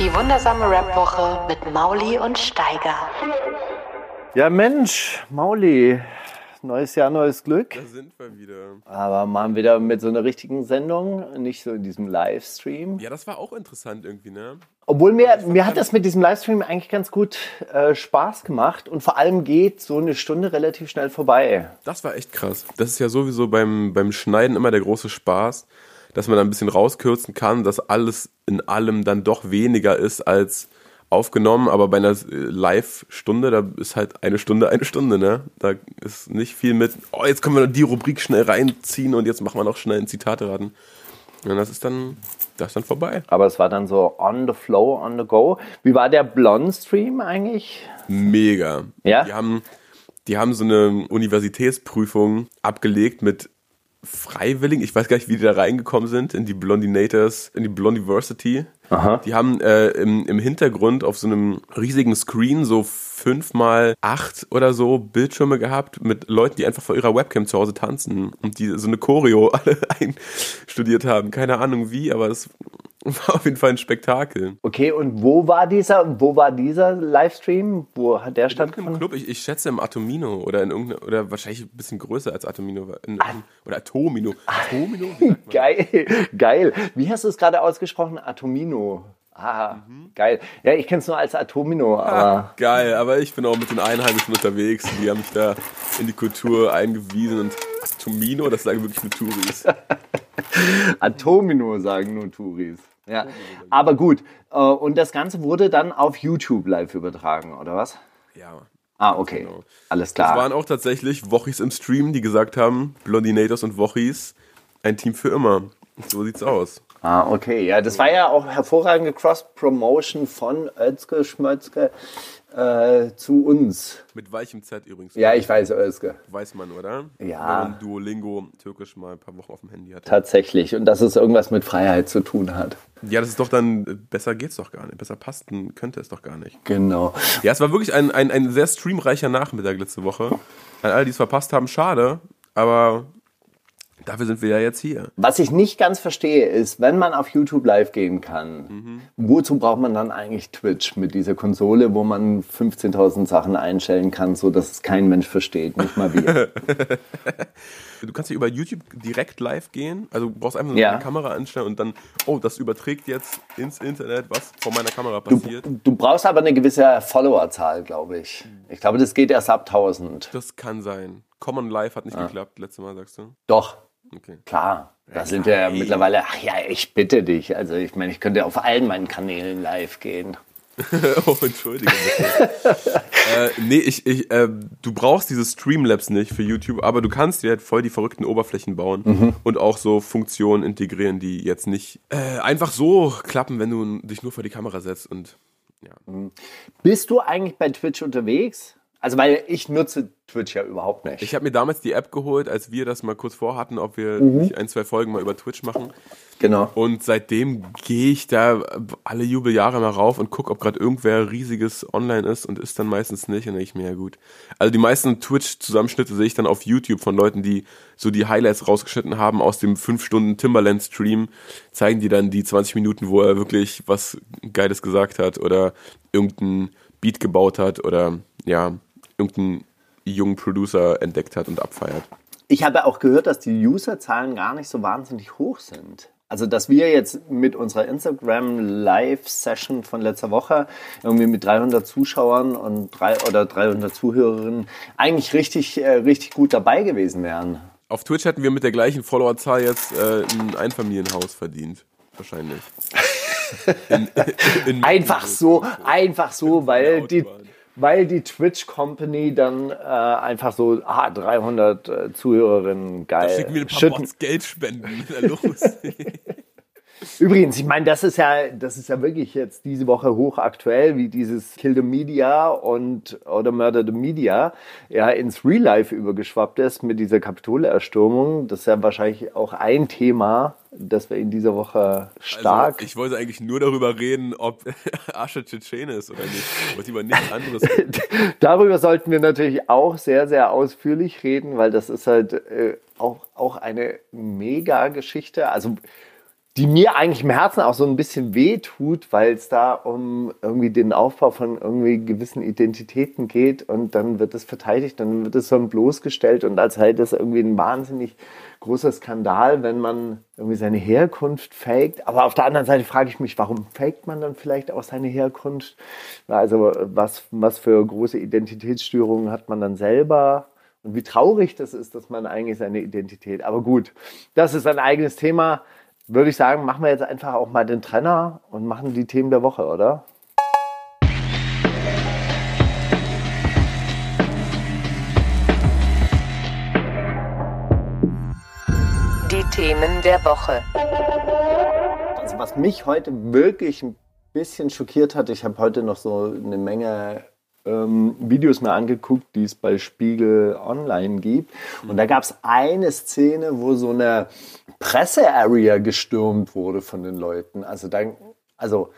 Die wundersame Rap-Woche mit Mauli und Steiger. Ja, Mensch, Mauli. Neues Jahr, neues Glück. Da sind wir wieder. Aber mal wieder mit so einer richtigen Sendung, nicht so in diesem Livestream. Ja, das war auch interessant irgendwie, ne? Obwohl mir, mir hat das mit diesem Livestream eigentlich ganz gut äh, Spaß gemacht und vor allem geht so eine Stunde relativ schnell vorbei. Das war echt krass. Das ist ja sowieso beim, beim Schneiden immer der große Spaß, dass man da ein bisschen rauskürzen kann, dass alles in allem dann doch weniger ist als aufgenommen, aber bei einer äh, Live-Stunde, da ist halt eine Stunde eine Stunde, ne? Da ist nicht viel mit, oh, jetzt können wir die Rubrik schnell reinziehen und jetzt machen wir noch schnell ein Zitate raten. Und das ist dann, das ist dann vorbei. Aber es war dann so on the flow, on the go. Wie war der Blond-Stream eigentlich? Mega. Ja? Die haben, die haben so eine Universitätsprüfung abgelegt mit Freiwilligen. Ich weiß gar nicht, wie die da reingekommen sind in die Blondinators, in die Blondiversity. Aha. Die haben äh, im, im Hintergrund auf so einem riesigen Screen so fünf mal acht oder so Bildschirme gehabt mit Leuten, die einfach vor ihrer Webcam zu Hause tanzen und die so eine Choreo alle einstudiert haben. Keine Ahnung wie, aber es war auf jeden Fall ein Spektakel. Okay, und wo war dieser, wo war dieser Livestream? Wo hat der Im stattgefunden? Club, ich, ich schätze im Atomino oder in irgendeiner, oder wahrscheinlich ein bisschen größer als Atomino. In, oder Atomino. Atomino? Wie sagt man? Geil, geil. Wie hast du es gerade ausgesprochen? Atomino. Ah, geil. Ja, ich kenne es nur als Atomino, aber Geil, aber ich bin auch mit den Einheimischen unterwegs. Die haben mich da in die Kultur eingewiesen und Atomino, das sagen wirklich nur Touris. Atomino sagen nur Touris. Ja, aber gut. Äh, Und das Ganze wurde dann auf YouTube live übertragen, oder was? Ja. Ah, okay. Genau. Alles klar. waren auch tatsächlich Wochis im Stream, die gesagt haben, Blondinators und Wochis, ein Team für immer. So sieht's aus. Ah, okay. Ja, das war ja auch hervorragende Cross-Promotion von Özge Schmötzke äh, zu uns. Mit weichem Z übrigens. Ja, ich weiß, Özge. Weiß man, oder? Ja. Wenn man Duolingo Türkisch mal ein paar Wochen auf dem Handy hat. Tatsächlich. Und dass es irgendwas mit Freiheit zu tun hat. Ja, das ist doch dann, besser geht's doch gar nicht. Besser passen könnte es doch gar nicht. Genau. Ja, es war wirklich ein, ein, ein sehr streamreicher Nachmittag letzte Woche. An alle, die es verpasst haben, schade. Aber dafür sind wir ja jetzt hier. Was ich nicht ganz verstehe, ist, wenn man auf YouTube live gehen kann, Mhm. wozu braucht man dann eigentlich Twitch mit dieser Konsole, wo man 15.000 Sachen einstellen kann, so dass es kein Mensch versteht, nicht mal wir. Du kannst ja über YouTube direkt live gehen. Also du brauchst einfach nur Ja. eine Kamera anstellen und dann, oh, das überträgt jetzt ins Internet, was vor meiner Kamera Du, passiert. du brauchst aber eine gewisse Followerzahl, glaube ich. Ich glaube, das geht erst ab 1000. Das kann sein. Common Live hat nicht geklappt, letztes Mal, sagst du? Doch, Okay. klar. Da sind wir ja mittlerweile, ach ja, ich bitte dich. Also ich meine, ich könnte auf allen meinen Kanälen live gehen. oh, entschuldige äh, nee, ich, ich, äh, du brauchst diese Streamlabs nicht für YouTube, aber du kannst dir halt voll die verrückten Oberflächen bauen Mhm. und auch so Funktionen integrieren, die jetzt nicht äh, einfach so klappen, wenn du dich nur vor die Kamera setzt und ja. Bist du eigentlich bei Twitch unterwegs? Also, weil ich nutze Twitch ja überhaupt nicht. Ich habe mir damals die App geholt, als wir das mal kurz vorhatten, ob wir Mhm. nicht ein, zwei Folgen mal über Twitch machen. genau. Und seitdem gehe ich da alle Jubeljahre mal rauf und gucke, ob gerade irgendwer riesiges online ist und ist dann meistens nicht. Und denke ich mir, ja gut. Also die meisten Twitch-Zusammenschnitte sehe ich dann auf YouTube von Leuten, die so die Highlights rausgeschnitten haben aus dem 5-Stunden Timberland-Stream. Zeigen die dann die 20 Minuten, wo er wirklich was Geiles gesagt hat oder irgendein Beat gebaut hat oder ja, irgendeinen jungen Producer entdeckt hat und abfeiert. Ich habe auch gehört, dass die Userzahlen gar nicht so wahnsinnig hoch sind. Also, dass wir jetzt mit unserer Instagram Live-Session von letzter Woche irgendwie mit 300 Zuschauern und drei oder 300 Zuhörerinnen eigentlich richtig, äh, richtig gut dabei gewesen wären. Auf Twitch hätten wir mit der gleichen Followerzahl jetzt äh, ein Einfamilienhaus verdient. Wahrscheinlich. In, in Einfach so, einfach so, weil die. Weil die Twitch Company dann äh, einfach so, ah, 300 äh, Zuhörerinnen, geil. Schick mir ein paar Bots Geld spenden. Los. Übrigens, ich meine, das ist ja, das ist ja wirklich jetzt diese Woche hochaktuell, wie dieses Kill the Media und oder Murder the Media ja ins Real Life übergeschwappt ist mit dieser Kapitolerstürmung. Das ist ja wahrscheinlich auch ein Thema, das wir in dieser Woche stark. Also, ich wollte eigentlich nur darüber reden, ob Asche Tschetschene ist oder nicht. Ich wollte über nichts anderes Darüber sollten wir natürlich auch sehr, sehr ausführlich reden, weil das ist halt äh, auch, auch eine Mega-Geschichte. Also die mir eigentlich im Herzen auch so ein bisschen weh tut, weil es da um irgendwie den Aufbau von irgendwie gewissen Identitäten geht und dann wird es verteidigt, dann wird es so bloßgestellt und als halt das irgendwie ein wahnsinnig großer Skandal, wenn man irgendwie seine Herkunft faked. Aber auf der anderen Seite frage ich mich, warum faked man dann vielleicht auch seine Herkunft? Also was, was für große Identitätsstörungen hat man dann selber? Und wie traurig das ist, dass man eigentlich seine Identität. Aber gut, das ist ein eigenes Thema würde ich sagen, machen wir jetzt einfach auch mal den Trenner und machen die Themen der Woche, oder? Die Themen der Woche. Also was mich heute wirklich ein bisschen schockiert hat, ich habe heute noch so eine Menge ähm, Videos mir angeguckt, die es bei Spiegel Online gibt. Und da gab es eine Szene, wo so eine Presse-Area gestürmt wurde von den Leuten. Also dann, also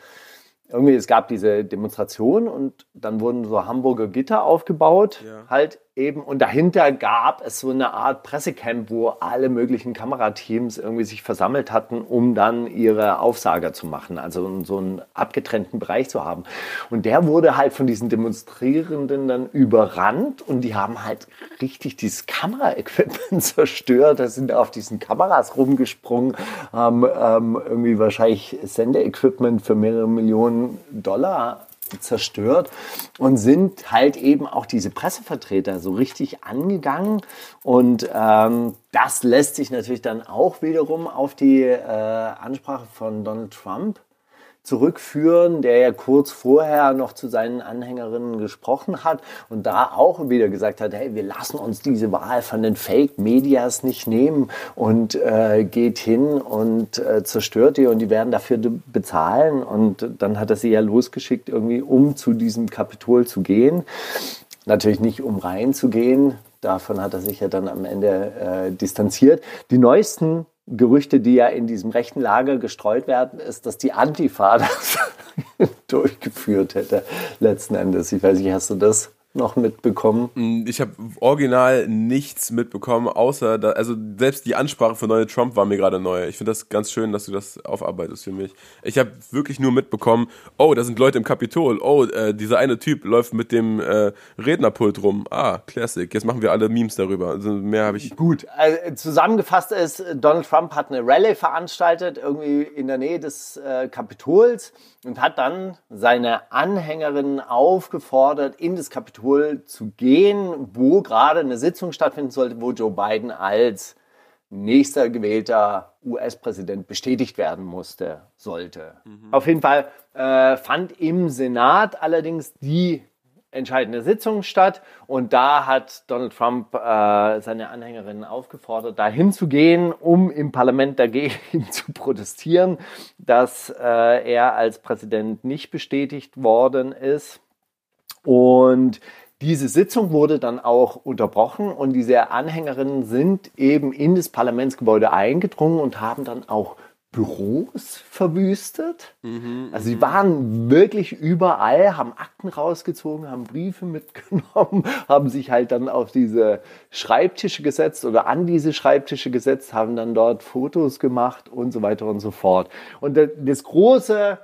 irgendwie, es gab diese Demonstration und dann wurden so Hamburger Gitter aufgebaut, ja. halt eben. Und dahinter gab es so eine Art Pressecamp, wo alle möglichen Kamerateams irgendwie sich versammelt hatten, um dann ihre Aufsager zu machen, also so einen abgetrennten Bereich zu haben. Und der wurde halt von diesen Demonstrierenden dann überrannt und die haben halt richtig dieses Kameraequipment zerstört. Da sind auf diesen Kameras rumgesprungen, haben ähm, irgendwie wahrscheinlich Sendeequipment für mehrere Millionen Dollar zerstört und sind halt eben auch diese Pressevertreter so richtig angegangen. Und ähm, das lässt sich natürlich dann auch wiederum auf die äh, Ansprache von Donald Trump zurückführen, der ja kurz vorher noch zu seinen Anhängerinnen gesprochen hat und da auch wieder gesagt hat, hey, wir lassen uns diese Wahl von den Fake-Medias nicht nehmen und äh, geht hin und äh, zerstört die und die werden dafür bezahlen und dann hat er sie ja losgeschickt, irgendwie um zu diesem Kapitol zu gehen. Natürlich nicht um reinzugehen, davon hat er sich ja dann am Ende äh, distanziert. Die neuesten Gerüchte, die ja in diesem rechten Lager gestreut werden, ist, dass die Antifa das durchgeführt hätte, letzten Endes. Ich weiß nicht, hast du das noch mitbekommen? Mm, ich habe original nichts mitbekommen, außer, da, also selbst die Ansprache von Donald Trump war mir gerade neu. Ich finde das ganz schön, dass du das aufarbeitest für mich. Ich habe wirklich nur mitbekommen, oh, da sind Leute im Kapitol, oh, äh, dieser eine Typ läuft mit dem äh, Rednerpult rum. Ah, Classic, jetzt machen wir alle Memes darüber. Also mehr habe ich. Gut, also zusammengefasst ist, Donald Trump hat eine Rallye veranstaltet, irgendwie in der Nähe des äh, Kapitols und hat dann seine Anhängerinnen aufgefordert, in das Kapitol zu gehen, wo gerade eine Sitzung stattfinden sollte, wo Joe Biden als nächster gewählter US-Präsident bestätigt werden musste, sollte. Mhm. Auf jeden Fall äh, fand im Senat allerdings die entscheidende Sitzung statt und da hat Donald Trump äh, seine Anhängerinnen aufgefordert, dahin zu gehen, um im Parlament dagegen zu protestieren, dass äh, er als Präsident nicht bestätigt worden ist. Und diese Sitzung wurde dann auch unterbrochen und diese Anhängerinnen sind eben in das Parlamentsgebäude eingedrungen und haben dann auch Büros verwüstet. Mhm, also sie mhm. waren wirklich überall, haben Akten rausgezogen, haben Briefe mitgenommen, haben sich halt dann auf diese Schreibtische gesetzt oder an diese Schreibtische gesetzt, haben dann dort Fotos gemacht und so weiter und so fort. Und das große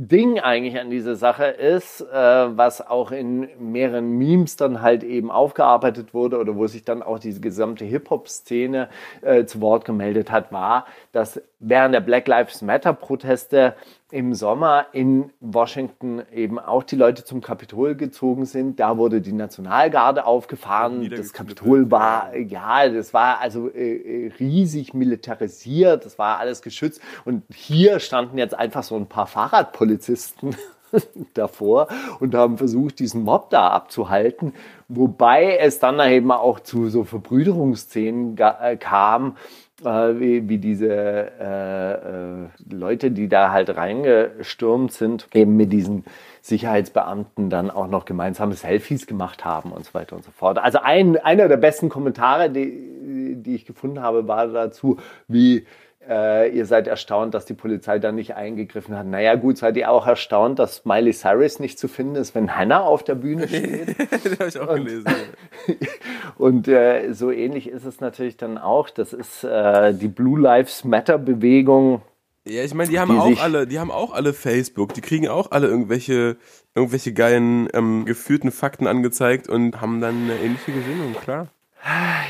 Ding eigentlich an dieser Sache ist, äh, was auch in mehreren Memes dann halt eben aufgearbeitet wurde oder wo sich dann auch diese gesamte Hip-Hop-Szene äh, zu Wort gemeldet hat, war, dass während der Black Lives Matter-Proteste im Sommer in Washington eben auch die Leute zum Kapitol gezogen sind. Da wurde die Nationalgarde aufgefahren. Das Kapitol war, ja, das war also äh, äh, riesig militarisiert. Das war alles geschützt. Und hier standen jetzt einfach so ein paar Fahrradpolizisten davor und haben versucht, diesen Mob da abzuhalten. Wobei es dann eben auch zu so Verbrüderungsszenen äh, kam, wie, wie, diese äh, äh, Leute, die da halt reingestürmt sind, eben mit diesen Sicherheitsbeamten dann auch noch gemeinsame Selfies gemacht haben und so weiter und so fort. Also ein, einer der besten Kommentare, die, die ich gefunden habe, war dazu, wie äh, ihr seid erstaunt, dass die Polizei da nicht eingegriffen hat. Naja, gut, seid ihr auch erstaunt, dass Miley Cyrus nicht zu finden ist, wenn Hannah auf der Bühne steht? das habe ich auch Und- gelesen. Und äh, so ähnlich ist es natürlich dann auch. Das ist äh, die Blue Lives Matter Bewegung. Ja, ich meine, die haben Die auch alle, die haben auch alle Facebook, die kriegen auch alle irgendwelche, irgendwelche geilen ähm, geführten Fakten angezeigt und haben dann eine ähnliche Gesinnung, klar.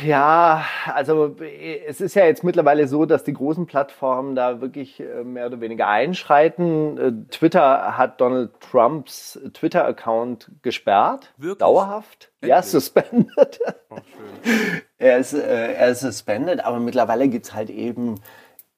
Ja, also äh, es ist ja jetzt mittlerweile so, dass die großen Plattformen da wirklich äh, mehr oder weniger einschreiten. Äh, Twitter hat Donald Trumps Twitter-Account gesperrt. Wirklich? Dauerhaft. Ja, Endlich? suspended. Oh. Er ist, äh, er ist suspended, aber mittlerweile gibt es halt eben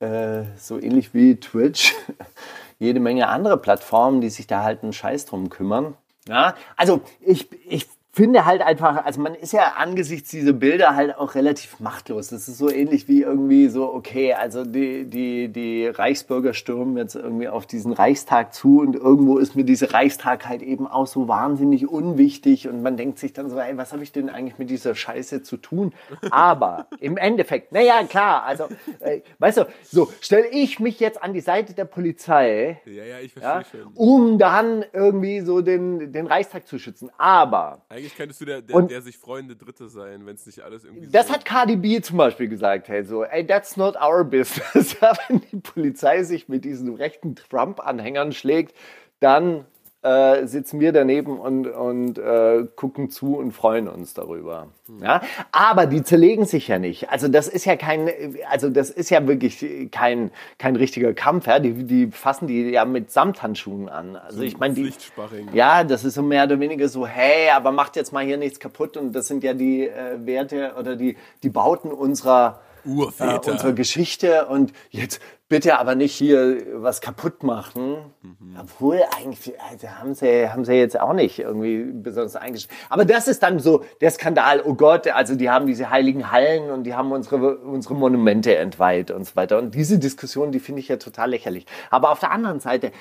äh, so ähnlich wie Twitch jede Menge andere Plattformen, die sich da halt einen Scheiß drum kümmern. Ja, also ich, ich finde halt einfach, also man ist ja angesichts dieser Bilder halt auch relativ machtlos. Das ist so ähnlich wie irgendwie so, okay, also die, die, die Reichsbürger stürmen jetzt irgendwie auf diesen Reichstag zu und irgendwo ist mir dieser Reichstag halt eben auch so wahnsinnig unwichtig und man denkt sich dann so, ey, was habe ich denn eigentlich mit dieser Scheiße zu tun? Aber im Endeffekt, naja, klar, also, äh, weißt du, so, stelle ich mich jetzt an die Seite der Polizei, Ja, ja, ich ja, verstehe schon. um dann irgendwie so den, den Reichstag zu schützen. Aber Eigentlich könntest du der, der, Und- der sich freunde Dritte sein, wenn es nicht alles irgendwie das so hat Cardi B zum Beispiel gesagt, hey, so, ey, that's not our business. Wenn die Polizei sich mit diesen rechten Trump-Anhängern schlägt, dann äh, sitzen wir daneben und, und äh, gucken zu und freuen uns darüber. Ja? Aber die zerlegen sich ja nicht. Also das ist ja kein, also das ist ja wirklich kein, kein richtiger Kampf. Ja? Die, die fassen die ja mit Samthandschuhen an. Also ich meine, die, ja, das ist so mehr oder weniger so, hey, aber macht jetzt mal hier nichts kaputt. Und das sind ja die äh, Werte oder die, die Bauten unserer, äh, Urväter. unserer Geschichte. Und jetzt bitte aber nicht hier was kaputt machen. Obwohl eigentlich, also haben sie, haben sie jetzt auch nicht irgendwie besonders eingeschränkt. Aber das ist dann so der Skandal. Oh Gott, also die haben diese heiligen Hallen und die haben unsere, unsere Monumente entweiht und so weiter. Und diese Diskussion, die finde ich ja total lächerlich. Aber auf der anderen Seite,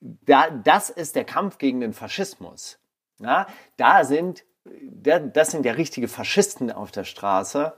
da, das ist der Kampf gegen den Faschismus. Ja, da sind, da, das sind ja richtige Faschisten auf der Straße,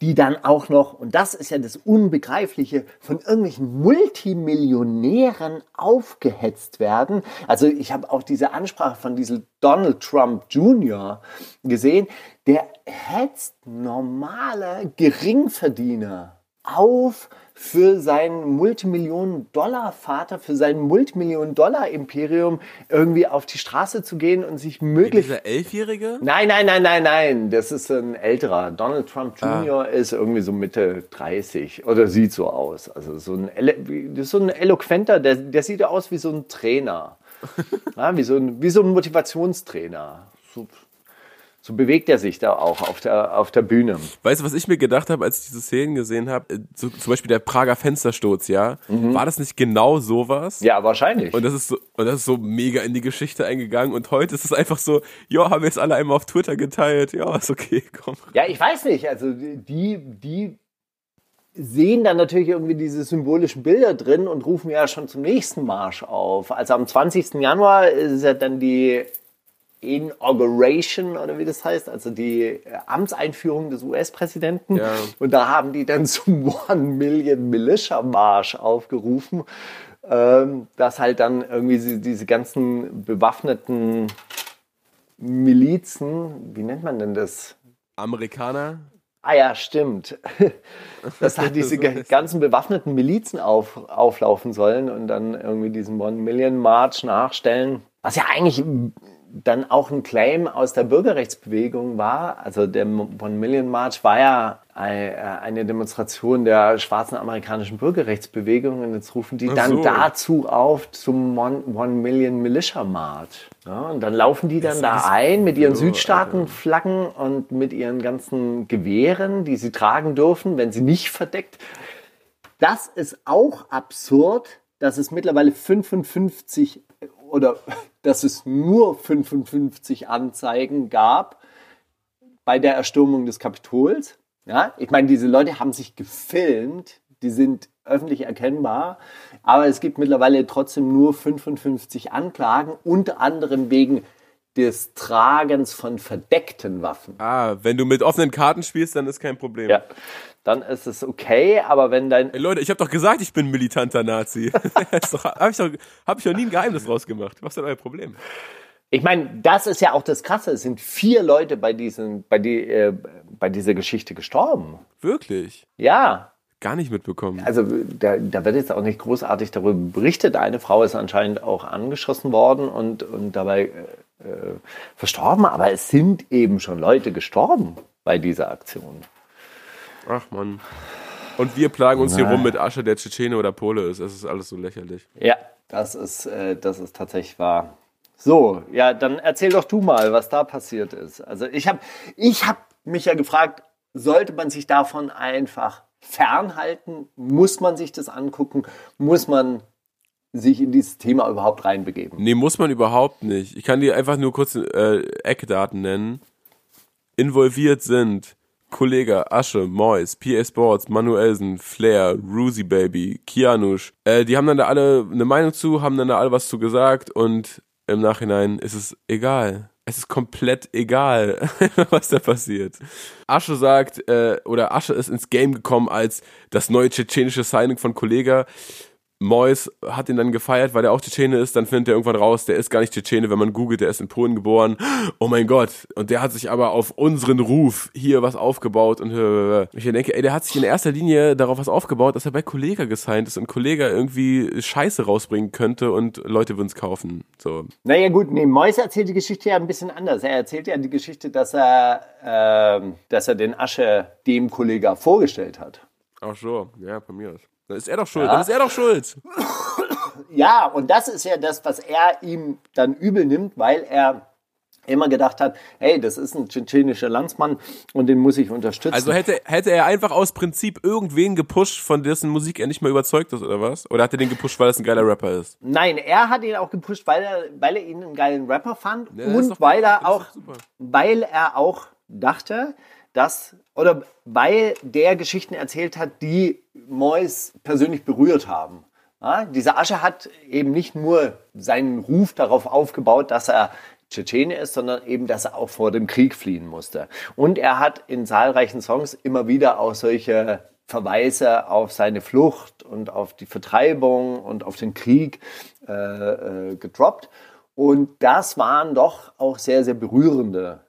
die dann auch noch, und das ist ja das Unbegreifliche, von irgendwelchen Multimillionären aufgehetzt werden. Also ich habe auch diese Ansprache von diesem Donald Trump Jr. gesehen, der hetzt normale Geringverdiener auf für seinen Multimillionen-Dollar-Vater, für sein Multimillionen-Dollar-Imperium irgendwie auf die Straße zu gehen und sich möglichst Dieser Elfjährige? Nein, nein, nein, nein, nein. Das ist ein älterer. Donald Trump Jr. ist irgendwie so Mitte 30 oder sieht so aus. Also so ein, wie- das ist so ein eloquenter, der, der sieht aus wie so ein Trainer. Ja, wie, so ein, wie so ein Motivationstrainer. So, so bewegt er sich da auch auf der, auf der Bühne. Weißt du, was ich mir gedacht habe, als ich diese Szenen gesehen habe? Äh, So, zum Beispiel der Prager Fenstersturz, ja? War das nicht genau sowas? Ja, wahrscheinlich. Und das ist so, und das ist so mega in die Geschichte eingegangen. Und heute ist es einfach so, ja, haben wir jetzt alle einmal auf Twitter geteilt. Ja, ist okay, komm. Ja, ich weiß nicht. Also die, die sehen dann natürlich irgendwie diese symbolischen Bilder drin und rufen ja schon zum nächsten Marsch auf. Also am 20. Januar ist ja dann die Inauguration oder wie das heißt, also die äh, Amtseinführung des US-Präsidenten. Ja. Und da haben die dann zum One Million Militia Marsch aufgerufen, ähm, dass halt dann irgendwie diese ganzen bewaffneten Milizen, wie nennt man denn das? Amerikaner? Ah ja, stimmt. Dass halt diese ganzen bewaffneten Milizen auf, auflaufen sollen und dann irgendwie diesen One Million March nachstellen. Was ja eigentlich dann auch ein Claim aus der Bürgerrechtsbewegung war. Also der One Million March war ja äh, eine Demonstration der schwarzen amerikanischen Bürgerrechtsbewegung und jetzt rufen die Ach dann so. dazu auf zum One, Million Militia March. Ja, und dann laufen die dann da ein mit ihren so, Südstaatenflaggen und mit ihren ganzen Gewehren, die sie tragen dürfen, wenn sie nicht verdeckt. Das ist auch absurd, dass es mittlerweile 55 oder dass es nur 55 Anzeigen gab bei der Erstürmung des Kapitols. Ja, ich meine, diese Leute haben sich gefilmt, die sind öffentlich erkennbar, aber es gibt mittlerweile trotzdem nur 55 Anklagen, unter anderem wegen des Tragens von verdeckten Waffen. Ah, wenn du mit offenen Karten spielst, dann ist kein Problem. Ja, dann ist es okay, aber wenn dein Ey, Leute, ich habe doch gesagt, ich bin militanter Nazi. Ist doch- hab ich doch, hab ich doch nie ein Geheimnis draus gemacht. Was ist denn euer Problem? Ich meine, das ist ja auch das Krasse. Es sind vier Leute bei, diesen, bei, die, äh, bei dieser Geschichte gestorben. Wirklich? Ja, Gar nicht mitbekommen. also da, da wird jetzt auch nicht großartig darüber berichtet. Eine Frau ist anscheinend auch angeschossen worden und, und dabei äh, verstorben. Aber es sind eben schon Leute gestorben bei dieser Aktion. Ach man. Und wir plagen uns hier Na. rum mit Asche, der Tschetschene oder Pole ist. Es ist alles so lächerlich. Ja, das ist, äh, das ist tatsächlich wahr. So, ja, dann erzähl doch du mal, was da passiert ist. Also ich habe ich hab mich ja gefragt, sollte man sich davon einfach fernhalten? Muss man sich das angucken? Muss man sich in dieses Thema überhaupt reinbegeben? Nee, muss man überhaupt nicht. Ich kann dir einfach nur kurz äh, Eckdaten nennen. Involviert sind Kollege, Asche, Mois, PA Sports, Manuelsen, Flair, Rusi Baby, Kianusch. Äh, die haben dann da alle eine Meinung zu, haben dann da alle was zu gesagt und im Nachhinein ist es egal. Es ist komplett egal, was da passiert. Asche sagt, äh, oder Asche ist ins Game gekommen als das neue tschetschenische Signing von Kollega. Mois hat ihn dann gefeiert, weil der auch Tschetschene ist. Dann findet er irgendwann raus, der ist gar nicht Tschetschene, wenn man googelt, der ist in Polen geboren. Oh mein Gott. Und der hat sich aber auf unseren Ruf hier was aufgebaut. Und äh, ich denke, ey, der hat sich in erster Linie darauf was aufgebaut, dass er bei Kollega gesigned ist und Kollega irgendwie Scheiße rausbringen könnte und Leute würden es kaufen. So. Naja gut, nee, Mois erzählt die Geschichte ja ein bisschen anders. Er erzählt ja die Geschichte, dass er, ähm, dass er den Asche dem Kollegen vorgestellt hat. Ach so, ja, bei mir ist. Dann ist er doch schuld. Dann ist er doch schuld. Ja, und das ist ja das, was er ihm dann übel nimmt, weil er immer gedacht hat, hey, das ist ein tschetschenischer Landsmann und den muss ich unterstützen. Also hätte, hätte er einfach aus Prinzip irgendwen gepusht, von dessen Musik er nicht mehr überzeugt ist, oder was? Oder hat er den gepusht, weil es ein geiler Rapper ist? Nein, er hat ihn auch gepusht, weil er, weil er ihn einen geilen Rapper fand Ja, und doch- weil er auch, weil er auch dachte, dass oder weil der Geschichten erzählt hat, die Mois persönlich berührt haben. Ja, diese Asche hat eben nicht nur seinen Ruf darauf aufgebaut, dass er Tschetschene ist, sondern eben, dass er auch vor dem Krieg fliehen musste. Und er hat in zahlreichen Songs immer wieder auch solche Verweise auf seine Flucht und auf die Vertreibung und auf den Krieg äh, äh, gedroppt. Und das waren doch auch sehr, sehr berührende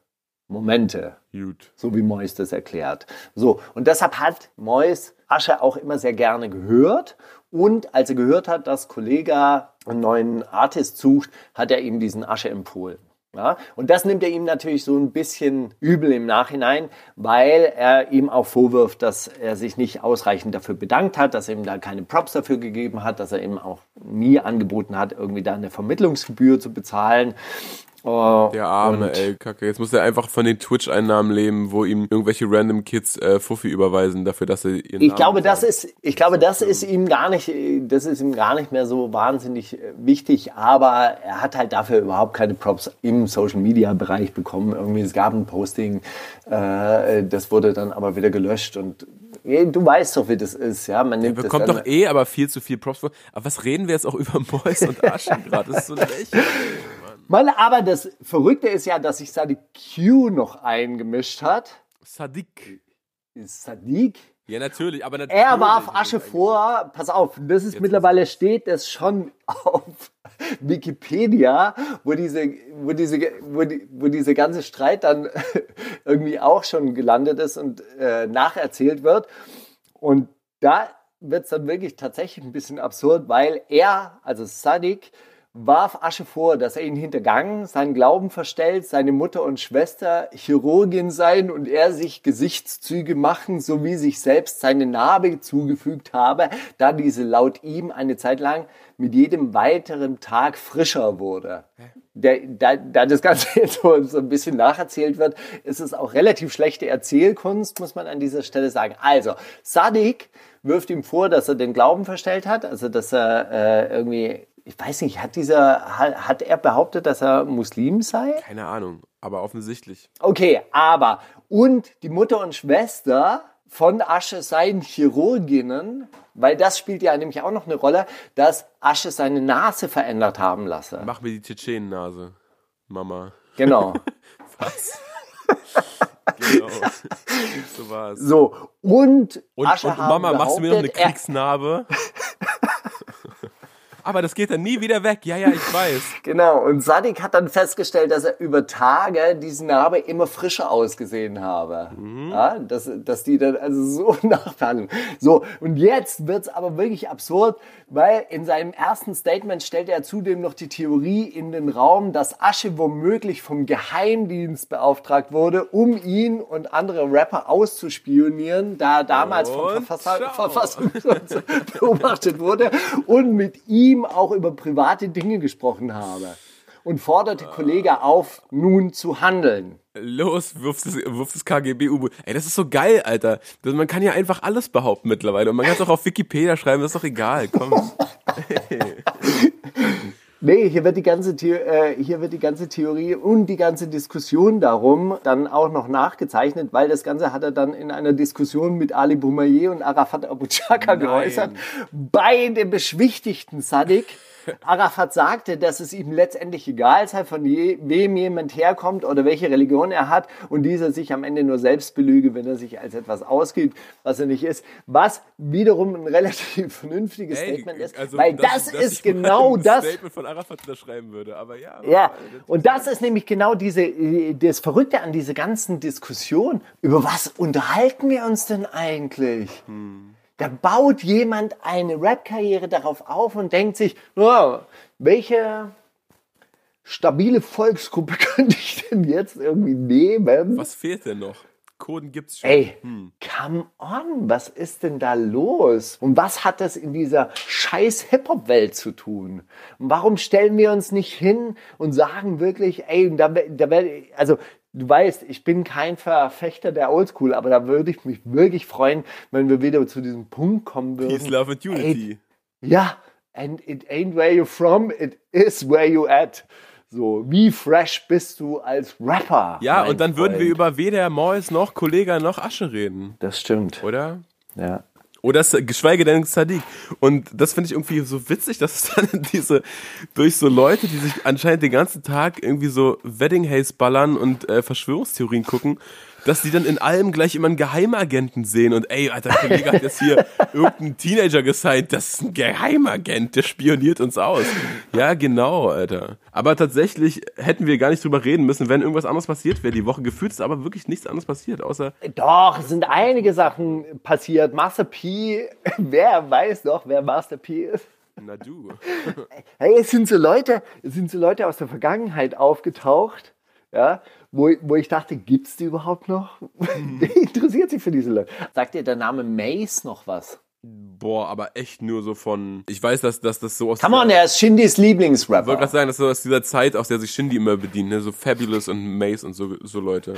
Momente Gut. so wie Mois das erklärt. So, und deshalb hat Mois Asche auch immer sehr gerne gehört. Und als er gehört hat, dass Kollega einen neuen Artist sucht, hat er ihm diesen Asche empfohlen. Ja, und das nimmt er ihm natürlich so ein bisschen übel im Nachhinein, weil er ihm auch vorwirft, dass er sich nicht ausreichend dafür bedankt hat, dass er ihm da keine Props dafür gegeben hat, dass er ihm auch nie angeboten hat, irgendwie da eine Vermittlungsgebühr zu bezahlen. Oh, Der Arme, ey, Kacke. Jetzt muss er einfach von den Twitch-Einnahmen leben, wo ihm irgendwelche random Kids äh, Fuffi überweisen dafür, dass er ihren Ich Namen glaube, das bezahlt. ist, ich glaube, das ist ihm gar nicht, das ist ihm gar nicht mehr so wahnsinnig äh, wichtig, aber er hat halt dafür überhaupt keine Props im Social Media Bereich bekommen. Irgendwie, es gab ein Posting, äh, das wurde dann aber wieder gelöscht und äh, du weißt doch, wie das ist, ja. Man nimmt Er das bekommt doch eh aber viel zu viel Props. Aber was reden wir jetzt auch über Mois und Aschen gerade? Das ist so lächerlich. Mann, aber das Verrückte ist ja, dass sich Sadiq Q noch eingemischt hat. Sadik. Sadiq? Ja, natürlich, aber natürlich. Er warf ist Asche vor, pass auf, das ist mittlerweile steht das schon auf Wikipedia, wo diese, wo diese, wo, die, wo diese ganze Streit dann irgendwie auch schon gelandet ist und äh, nacherzählt wird. Und da wird es dann wirklich tatsächlich ein bisschen absurd, weil er, also Sadiq, warf Asche vor, dass er ihn hintergangen, seinen Glauben verstellt, seine Mutter und Schwester Chirurgin seien und er sich Gesichtszüge machen, sowie sich selbst seine Narbe zugefügt habe, da diese laut ihm eine Zeit lang mit jedem weiteren Tag frischer wurde. Der, da, da das Ganze jetzt so, so ein bisschen nacherzählt wird, ist es auch relativ schlechte Erzählkunst, muss man an dieser Stelle sagen. Also, Sadiq wirft ihm vor, dass er den Glauben verstellt hat, also dass er äh, irgendwie, ich weiß nicht, hat dieser, hat, er behauptet, dass er Muslim sei? Keine Ahnung, aber offensichtlich. Okay, aber und die Mutter und Schwester von Asche seien Chirurginnen, weil das spielt ja nämlich auch noch eine Rolle, dass Asche seine Nase verändert haben lasse. Mach mir die Tschetschenen-Nase, Mama. Genau. Was? genau. so war's. So, und, Und, Asche und Mama, machst du mir noch eine Kriegsnarbe? Aber das geht dann nie wieder weg. Ja, ja, ich weiß. Genau, und Sadik hat dann festgestellt, dass er über Tage diese Narbe immer frischer ausgesehen habe. Ja, dass, dass die dann also so nachverhandeln. So, und jetzt wird's aber wirklich absurd, weil in seinem ersten Statement stellt er zudem noch die Theorie in den Raum, dass Asche womöglich vom Geheimdienst beauftragt wurde, um ihn und andere Rapper auszuspionieren, da er damals vom Verfasser. Verfassungsschutz beobachtet wurde und mit ihm auch über private Dinge gesprochen habe. Und forderte Kollege auf, nun zu handeln. Los, wirf das, wirf das KGB-U-Boot. Ey, das ist so geil, Alter. Das, man kann ja einfach alles behaupten mittlerweile. Und man kann es auch auf Wikipedia schreiben, das ist doch egal. Komm. Nee, hier wird die ganze, The äh, hier wird die ganze Theorie und die ganze Diskussion darum dann auch noch nachgezeichnet, weil das Ganze hat er dann in einer Diskussion mit Ali Boumaier und Arafat Abu Chaka geäußert. Beide beschwichtigten Sadik. Arafat sagte, dass es ihm letztendlich egal sei, von je, wem jemand herkommt oder welche Religion er hat und dieser sich am Ende nur selbst belüge, wenn er sich als etwas ausgibt, was er nicht ist. Was wiederum ein relativ vernünftiges Ey, Statement ist, also, weil das, dass ist genau das, Statement von Arafat unterschreiben würde, aber ja. ja, und das ist nämlich genau diese, das Verrückte an dieser ganzen Diskussion. Über was unterhalten wir uns denn eigentlich? Da baut jemand eine Rap-Karriere darauf auf und denkt sich, ja, welche stabile Volksgruppe könnte ich denn jetzt irgendwie nehmen? Was fehlt denn noch? Coden gibt's schon. Ey, come on, was ist denn da los? Und was hat das in dieser scheiß Hip-Hop-Welt zu tun? Und warum stellen wir uns nicht hin und sagen wirklich, ey, da, da also du weißt, ich bin kein Verfechter der Oldschool, aber da würde ich mich wirklich freuen, wenn wir wieder zu diesem Punkt kommen würden. Peace, Love and Unity. Ja, and it ain't where you're from, it is where you at. So, wie fresh bist du als Rapper? Ja, und dann würden wir Freund? über weder Mois noch Kollega noch Asche reden, Das stimmt. oder? Ja. Oder geschweige denn Sadiq. Und das finde ich irgendwie so witzig, dass es dann diese, durch so Leute, die sich anscheinend den ganzen Tag irgendwie so Wedding Haze ballern und äh, Verschwörungstheorien gucken, dass die dann in allem gleich immer einen Geheimagenten sehen und ey, alter Kollege hat jetzt hier irgendeinen Teenager gesigned, das ist ein Geheimagent, der spioniert uns aus. Ja, genau, Alter. Aber tatsächlich hätten wir gar nicht drüber reden müssen, wenn irgendwas anderes passiert wäre die Woche. Gefühlt ist aber wirklich nichts anderes passiert, außer Doch, es sind einige Sachen passiert. Master P, wer weiß noch, wer Master P ist? na du. Hey, es sind so Leute, es sind so Leute aus der Vergangenheit aufgetaucht, ja, wo, wo ich dachte, gibt's die überhaupt noch? Wer interessiert sich für diese Leute? Sagt dir der Name Mace noch was? Boah, aber echt nur so von. Ich weiß, dass, dass das so aus. Come on, er ist Shindys Ich wollte Lieblingsrapper. gerade sagen, dass so aus dieser Zeit, aus der sich Shindy immer bedient, ne? so Fabulous und Mace und so, so Leute.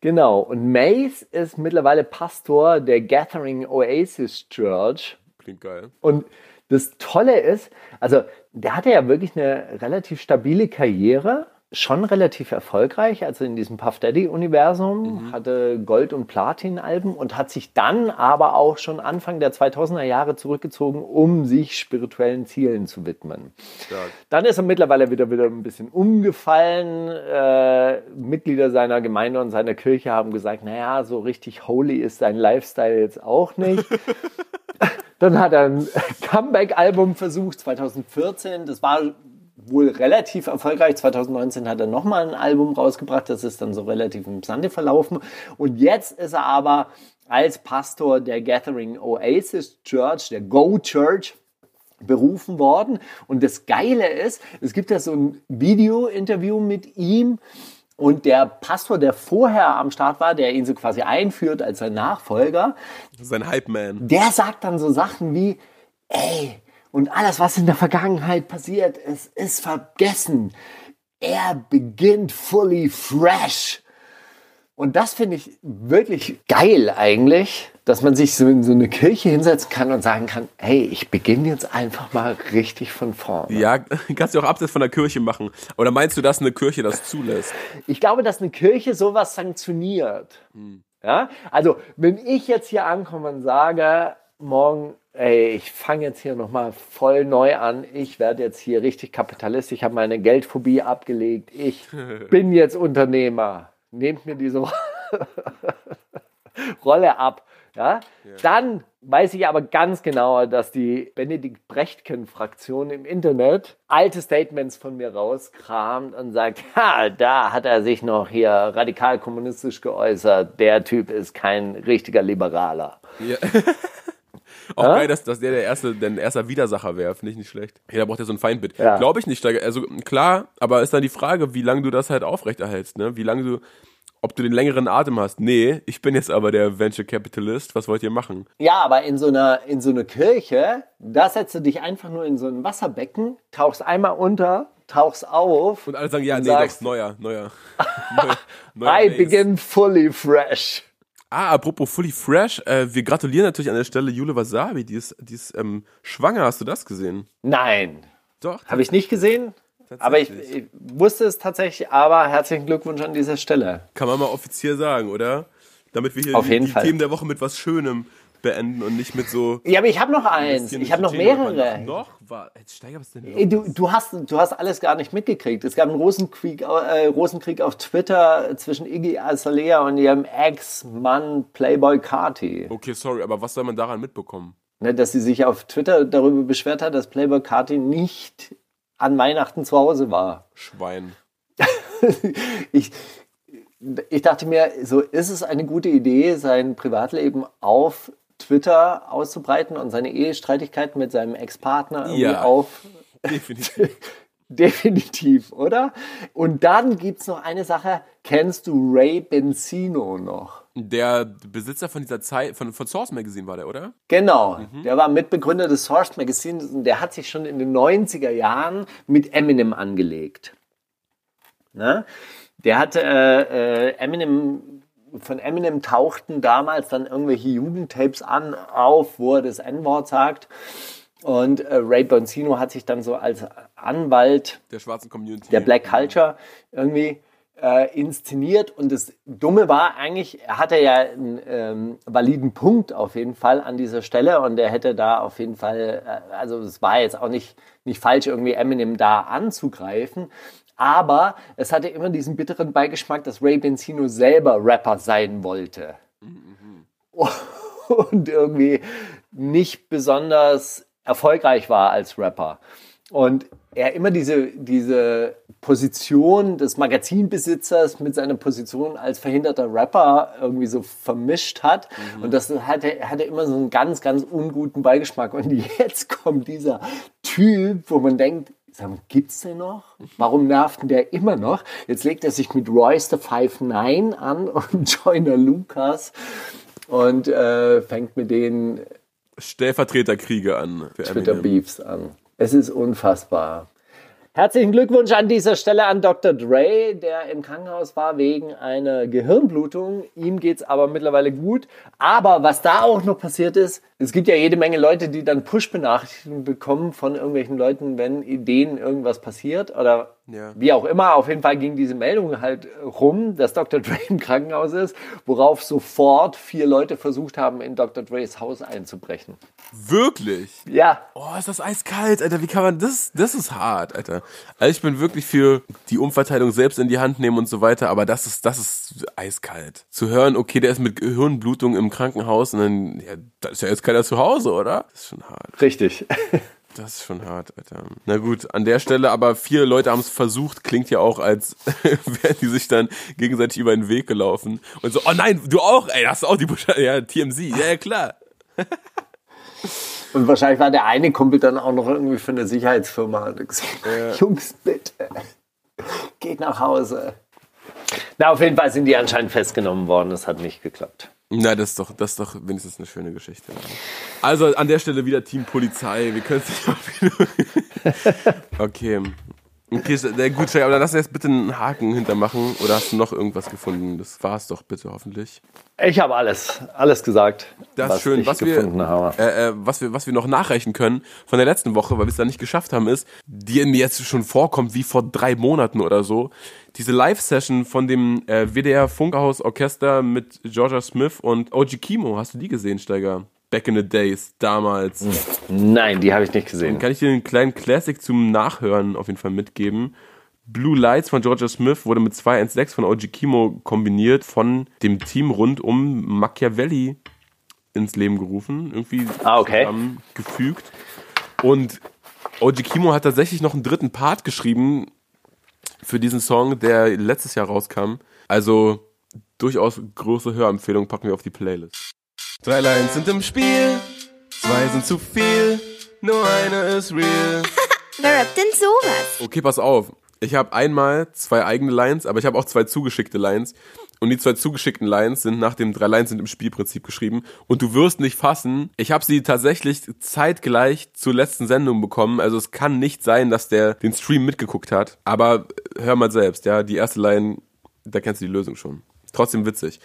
Genau, und Mace ist mittlerweile Pastor der Gathering Oasis Church. Klingt geil. Und das Tolle ist, also der hatte ja wirklich eine relativ stabile Karriere, schon relativ erfolgreich, also in diesem Puff Daddy-Universum, hatte Gold- und Platin-Alben und hat sich dann aber auch schon Anfang der 2000er Jahre zurückgezogen, um sich spirituellen Zielen zu widmen. Stark. Dann ist er mittlerweile wieder, wieder ein bisschen umgefallen. Äh, Mitglieder seiner Gemeinde und seiner Kirche haben gesagt, naja, so richtig holy ist sein Lifestyle jetzt auch nicht. Dann hat er ein Comeback-Album versucht, 2014. Das war wohl relativ erfolgreich. 2019 hat er nochmal ein Album rausgebracht. Das ist dann so relativ im Sande verlaufen. Und jetzt ist er aber als Pastor der Gathering Oasis Church, der Go Church, berufen worden. Und das Geile ist, es gibt ja so ein Video-Interview mit ihm. Und der Pastor, der vorher am Start war, der ihn so quasi einführt als sein Nachfolger, Sein Hype-Man. der sagt dann so Sachen wie, ey, und alles, was in der Vergangenheit passiert ist, ist vergessen. Er beginnt fully fresh. Und das finde ich wirklich geil eigentlich, dass man sich so in so eine Kirche hinsetzen kann und sagen kann, hey, ich beginne jetzt einfach mal richtig von vorne. Ja, kannst du auch abseits von der Kirche machen. Oder meinst du, dass eine Kirche das zulässt? Ich glaube, dass eine Kirche sowas sanktioniert. Ja? Also, wenn ich jetzt hier ankomme und sage, morgen, ey, ich fange jetzt hier nochmal voll neu an, ich werde jetzt hier richtig Kapitalist, ich habe meine Geldphobie abgelegt, ich bin jetzt Unternehmer, nehmt mir diese Rolle ab. Ja? Dann weiß ich aber ganz genau, dass die Benedikt Brechtken-Fraktion im Internet alte Statements von mir rauskramt und sagt, ha, da hat er sich noch hier radikal kommunistisch geäußert. Der Typ ist kein richtiger Liberaler. Ja. Auch Ja? geil, dass, dass der der erste, der erster Widersacher wäre, finde ich nicht schlecht. Jeder braucht ja so ein Feindbild. Ja. Glaube ich nicht. Also klar, aber ist dann die Frage, wie lange du das halt aufrechterhältst, ne? Wie lange du, ob du den längeren Atem hast. Nee, ich bin jetzt aber der Venture Capitalist, was wollt ihr machen? Ja, aber in so einer, in so einer Kirche, da setzt du dich einfach nur in so ein Wasserbecken, tauchst einmal unter, tauchst auf. Und alle sagen, ja, und nee, sagst, doch, neuer, neuer. neuer, neuer I begin fully fresh. Ah, apropos Fully Fresh, äh, wir gratulieren natürlich an der Stelle Jule Wasabi, die ist, die ist ähm, schwanger, hast du das gesehen? Nein, Doch. habe ich nicht gesehen. Aber ich, ich wusste es tatsächlich, aber herzlichen Glückwunsch an dieser Stelle. Kann man mal offiziell sagen, oder? Damit wir hier Auf die, jeden die Fall. Themen der Woche mit was Schönem beenden und nicht mit so. Ja, aber ich habe noch eins. Ich habe noch mehrere. Noch? War, jetzt steiger was denn Ey, Du, du, hast, du hast alles gar nicht mitgekriegt. Es gab einen Rosenkrieg, äh, Rosenkrieg auf Twitter zwischen Iggy Azalea und ihrem Ex-Mann Playboy Carti. Okay, sorry, aber was soll man daran mitbekommen? Ne, dass sie sich auf Twitter darüber beschwert hat, dass Playboy Carti nicht an Weihnachten zu Hause war. Schwein. ich, ich dachte mir, so ist es eine gute Idee, sein Privatleben auf Twitter auszubreiten und seine Ehestreitigkeiten mit seinem Ex-Partner irgendwie Ja. auf Definitiv. Definitiv, oder? Und dann gibt's noch eine Sache. Kennst du Ray Benzino noch? Der Besitzer von dieser Zeit, von, von Source Magazine war der, oder? Genau, der war Mitbegründer des Source Magazines und der hat sich schon in den 90er Jahren mit Eminem angelegt. Ne? Der hatte äh, äh, Eminem, von Eminem tauchten damals dann irgendwelche Jugendtapes an auf, wo er das N-Wort sagt. Und äh, Ray Benzino hat sich dann so als Anwalt Der schwarzen Community. der Black Culture irgendwie äh, inszeniert. Und das Dumme war eigentlich, er hatte ja einen ähm, validen Punkt auf jeden Fall an dieser Stelle und er hätte da auf jeden Fall, äh, also es war jetzt auch nicht, nicht falsch, irgendwie Eminem da anzugreifen. Aber es hatte immer diesen bitteren Beigeschmack, dass Ray Benzino selber Rapper sein wollte. Und irgendwie nicht besonders erfolgreich war als Rapper. Und er immer diese, diese Position des Magazinbesitzers mit seiner Position als verhinderter Rapper irgendwie so vermischt hat. Und das hatte, hatte immer so einen ganz, ganz unguten Beigeschmack. Und jetzt kommt dieser Typ, wo man denkt, sag mal, gibt's den noch? Warum nervt denn der immer noch? Jetzt legt er sich mit Royce the Five Nine an und Joyner Lucas und äh, fängt mit denen Stellvertreterkriege an. Twitter. Beefs an. Es ist unfassbar. Herzlichen Glückwunsch an dieser Stelle an Dr. Dre, der im Krankenhaus war wegen einer Gehirnblutung. Ihm geht's aber mittlerweile gut. Aber was da auch noch passiert ist, es gibt ja jede Menge Leute, die dann Push-Benachrichtigungen bekommen von irgendwelchen Leuten, wenn denen irgendwas passiert oder Ja. wie auch immer. Auf jeden Fall ging diese Meldung halt rum, dass Dr. Dre im Krankenhaus ist, worauf sofort vier Leute versucht haben, in Dr. Dres Haus einzubrechen. Wirklich? Ja, Oh, ist das eiskalt, Alter. Wie kann man das? Das ist hart, Alter. Also ich bin wirklich für die Umverteilung selbst in die Hand nehmen und so weiter, aber das ist, das ist eiskalt. Zu hören, okay, der ist mit Gehirnblutung im Krankenhaus und dann, ja, da ist ja jetzt keiner zu Hause, oder? Das ist schon hart. richtig. Das ist schon hart, Alter. Na gut, an der Stelle, aber vier Leute haben es versucht, klingt ja auch, als wären die sich dann gegenseitig über den Weg gelaufen. Und so, oh nein, du auch, ey, hast du auch die Buchstaben, ja, TMZ, ja, ja, klar. Und wahrscheinlich war der eine Kumpel dann auch noch irgendwie für eine Sicherheitsfirma. Und gesagt, Jungs, bitte, geht nach Hause. Na, auf jeden Fall sind die anscheinend festgenommen worden. Das hat nicht geklappt. Na, das ist doch, das ist doch wenigstens eine schöne Geschichte. Also an der Stelle wieder Team Polizei. Wir können es nicht mal Okay. Okay, sehr gut, Steiger, aber lass jetzt bitte einen Haken hintermachen. Oder hast du noch irgendwas gefunden? Das war's doch bitte hoffentlich. Ich habe alles, alles gesagt. Das ist schön. Was wir, äh, äh, was, wir, was wir noch nachreichen können von der letzten Woche, weil wir es da nicht geschafft haben, ist, die mir jetzt schon vorkommt wie vor drei Monaten oder so, diese Live-Session von dem äh, WDR Funkerhaus Orchester mit Georgia Smith und OG Kimo. Hast du die gesehen, Steiger? Back in the days, damals. Nein, die habe ich nicht gesehen. Kann ich dir einen kleinen Classic zum Nachhören auf jeden Fall mitgeben? Blue Lights von Georgia Smith wurde mit 216 von OG Kimo kombiniert von dem Team rund um Machiavelli ins Leben gerufen. Irgendwie Ah, okay. gefügt. Und OG Kimo hat tatsächlich noch einen dritten Part geschrieben für diesen Song, der letztes Jahr rauskam. Also durchaus große Hörempfehlung packen wir auf die Playlist. Drei Lines sind im Spiel, zwei sind zu viel, nur eine ist real. Wer rappt denn sowas? Okay, pass auf. Ich habe einmal zwei eigene Lines, aber ich habe auch zwei zugeschickte Lines. Und die zwei zugeschickten Lines sind nach dem drei Lines sind im Spielprinzip geschrieben. Und du wirst nicht fassen. Ich habe sie tatsächlich zeitgleich zur letzten Sendung bekommen. Also es kann nicht sein, dass der den Stream mitgeguckt hat. Aber hör mal selbst, ja. Die erste Line, da kennst du die Lösung schon. Trotzdem witzig.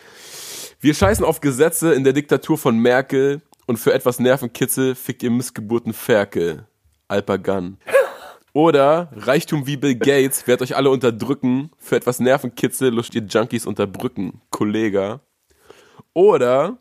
Wir scheißen auf Gesetze in der Diktatur von Merkel. Und für etwas Nervenkitzel fickt ihr Missgeburten Ferkel. Alpagan. Oder Reichtum wie Bill Gates wird euch alle unterdrücken. Für etwas Nervenkitzel luscht ihr Junkies unterbrücken. Kollege. Oder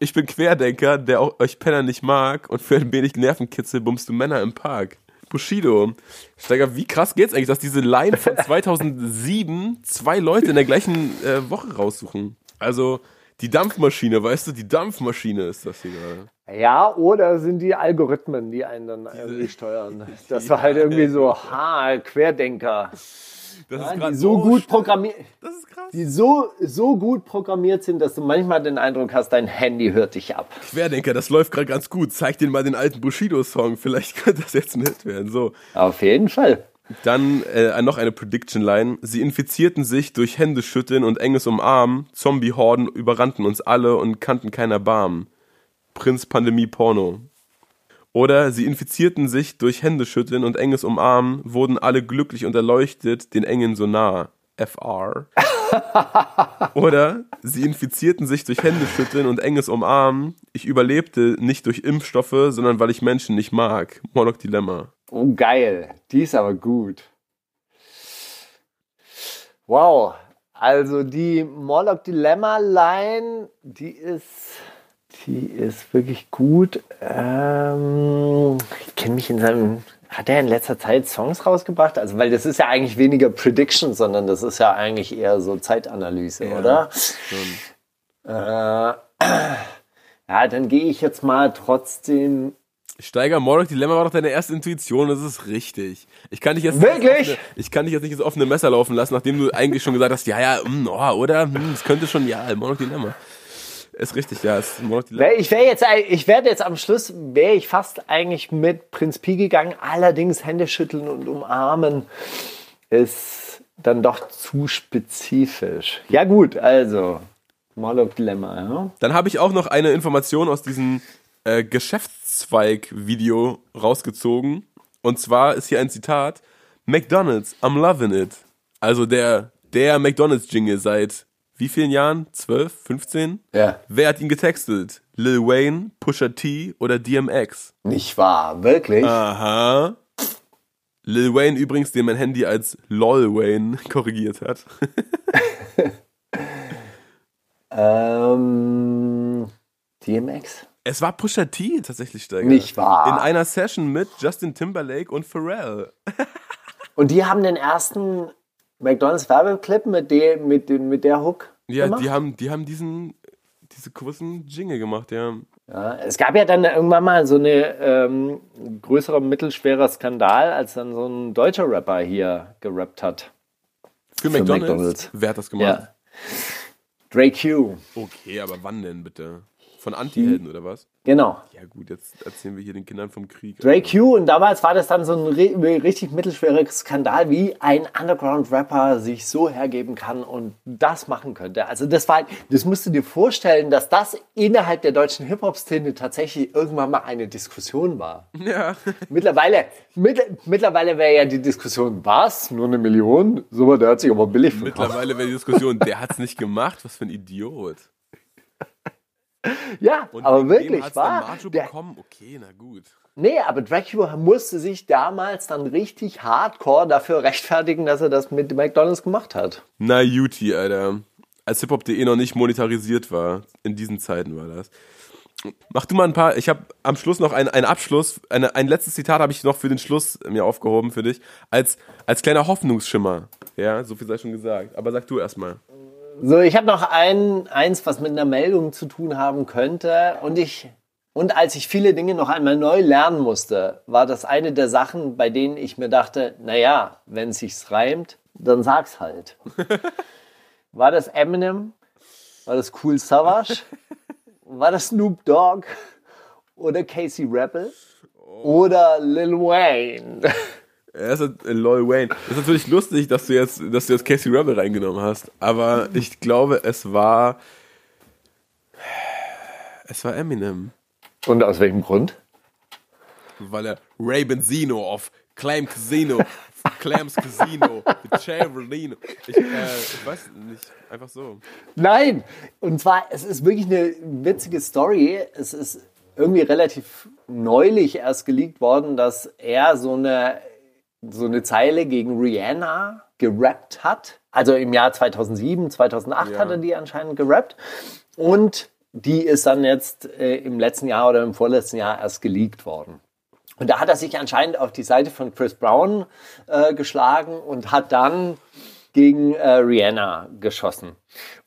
ich bin Querdenker, der auch euch Penner nicht mag. Und für ein wenig Nervenkitzel bummst du Männer im Park. Bushido. Steiger, wie krass geht's eigentlich, dass diese Line von 2007 zwei Leute in der gleichen äh, Woche raussuchen? Also die Dampfmaschine, weißt du, die Dampfmaschine ist das hier gerade. Ja, oder sind die Algorithmen, die einen dann irgendwie steuern. Das war halt irgendwie so, ha, Querdenker. Das Ja, grad die so gut programmiert, Das ist krass. die so, so gut programmiert sind, dass du manchmal den Eindruck hast, dein Handy hört dich ab. Querdenker, das läuft gerade ganz gut. Zeig dir mal den alten Bushido-Song. Vielleicht könnte das jetzt ein Hit werden. So. Auf jeden Fall. Dann äh, noch eine Prediction-Line. Sie infizierten sich durch Händeschütteln und enges Umarmen. Zombie-Horden überrannten uns alle und kannten keiner Barm. Prinz Pandemie Porno. Oder sie infizierten sich durch Händeschütteln und enges Umarmen, wurden alle glücklich und erleuchtet, den Engen so nah. FR. Oder sie infizierten sich durch Händeschütteln und enges Umarmen. Ich überlebte nicht durch Impfstoffe, sondern weil ich Menschen nicht mag. Monarch Dilemma. Oh, geil. Die ist aber gut. Wow. Also die Morlock Dilemma Line, die ist, die ist wirklich gut. Ähm, ich kenne mich in seinem. Hat er in letzter Zeit Songs rausgebracht? Also, weil das ist ja eigentlich weniger Prediction, sondern das ist ja eigentlich eher so Zeitanalyse, oder? Äh, ja, dann gehe ich jetzt mal trotzdem Steiger, Morlock Dilemma war doch deine erste Intuition, das ist richtig. Ich kann dich jetzt Wirklich? Nicht ins offene, ich kann dich jetzt nicht ins offene Messer laufen lassen, nachdem du eigentlich schon gesagt hast, ja, ja, mm, oh, oder? Hm, Es könnte schon, ja, Morlock Dilemma. Ist richtig, ja, ist Ich wäre jetzt, ich werde jetzt am Schluss, wäre ich fast eigentlich mit Prinz Pi gegangen. Allerdings Hände schütteln und umarmen ist dann doch zu spezifisch. Ja gut, also Morlock Dilemma. Ja? Dann habe ich auch noch eine Information aus diesem äh, Geschäftszweig-Video rausgezogen. Und zwar ist hier ein Zitat: McDonald's, I'm loving it. Also der, der McDonald's-Jingle seit wie vielen Jahren? 12, 15? ja. Wer hat ihn getextet? Lil Wayne, Pusha T oder DMX? Nicht wahr, wirklich? Aha. Lil Wayne übrigens, den mein Handy als LOL Wayne korrigiert hat. Ähm, DMX? Es war Pusha T tatsächlich, Steiger. Nicht wahr. In einer Session mit Justin Timberlake und Pharrell. Und die haben den ersten McDonalds Werbeclip mit, der- mit, mit der Hook Ja, gemacht? die haben, die haben diesen, diese kurzen Jingle gemacht, ja. Ja, es gab ja dann irgendwann mal so eine ähm, größerer, mittelschwerer Skandal, als dann so ein deutscher Rapper hier gerappt hat. Für, McDonald's. McDonald's. Wer hat das gemacht? Ja. Drake Q. Okay, aber wann denn bitte? Von Anti-Helden oder was? Genau. Ja gut, jetzt erzählen wir hier den Kindern vom Krieg. Dre Q und damals war das dann so ein ri- richtig mittelschwerer Skandal, wie ein Underground-Rapper sich so hergeben kann und das machen könnte. Also das war, das musst du dir vorstellen, dass das innerhalb der deutschen Hip-Hop-Szene tatsächlich irgendwann mal eine Diskussion war. Ja. Mittlerweile, mit, mittlerweile wäre ja die Diskussion, was? Nur eine Million? So, der hat sich aber billig verkauft. Mittlerweile wäre die Diskussion, der hat's nicht gemacht, was für ein Idiot. Ja, Und aber wirklich, war. Der, bekommen, okay, na gut. nee, aber Dracula musste sich damals dann richtig hardcore dafür rechtfertigen, dass er das mit McDonalds gemacht hat. Na Juti, Alter. Als hiphop.de noch nicht monetarisiert war. In diesen Zeiten war das. Mach du mal ein paar. Ich habe am Schluss noch einen, einen Abschluss. Eine, ein letztes Zitat habe ich noch für den Schluss mir aufgehoben für dich. Als, als kleiner Hoffnungsschimmer. Ja, so viel sei schon gesagt. Aber sag du erstmal. So, ich habe noch ein, eins, was mit einer Meldung zu tun haben könnte. Und ich, und als ich viele Dinge noch einmal neu lernen musste, war das eine der Sachen, bei denen ich mir dachte, naja, wenn es sich reimt, dann sag's halt. War das Eminem? War das Cool Savage? War das Snoop Dogg? Oder Casey Rebel? Oder Lil Wayne? Er ist halt, äh, Lil Wayne. Das ist natürlich lustig, dass du jetzt, dass du jetzt Casey Rebel reingenommen hast. Aber ich glaube, es war. Es war Eminem. Und aus welchem Grund? Weil er Ray Benzino auf Clam Casino, Clams Casino, Cherolino. Ich, äh, ich weiß nicht, einfach so. Nein! Und zwar, es ist wirklich eine witzige Story. Es ist irgendwie relativ neulich erst geleakt worden, dass er so eine, so eine Zeile gegen Rihanna gerappt hat. Also im Jahr 2007, 2008 Ja. hat er die anscheinend gerappt. Und die ist dann jetzt äh, im letzten Jahr oder im vorletzten Jahr erst geleakt worden. Und da hat er sich anscheinend auf die Seite von Chris Brown äh, geschlagen und hat dann gegen äh, Rihanna geschossen.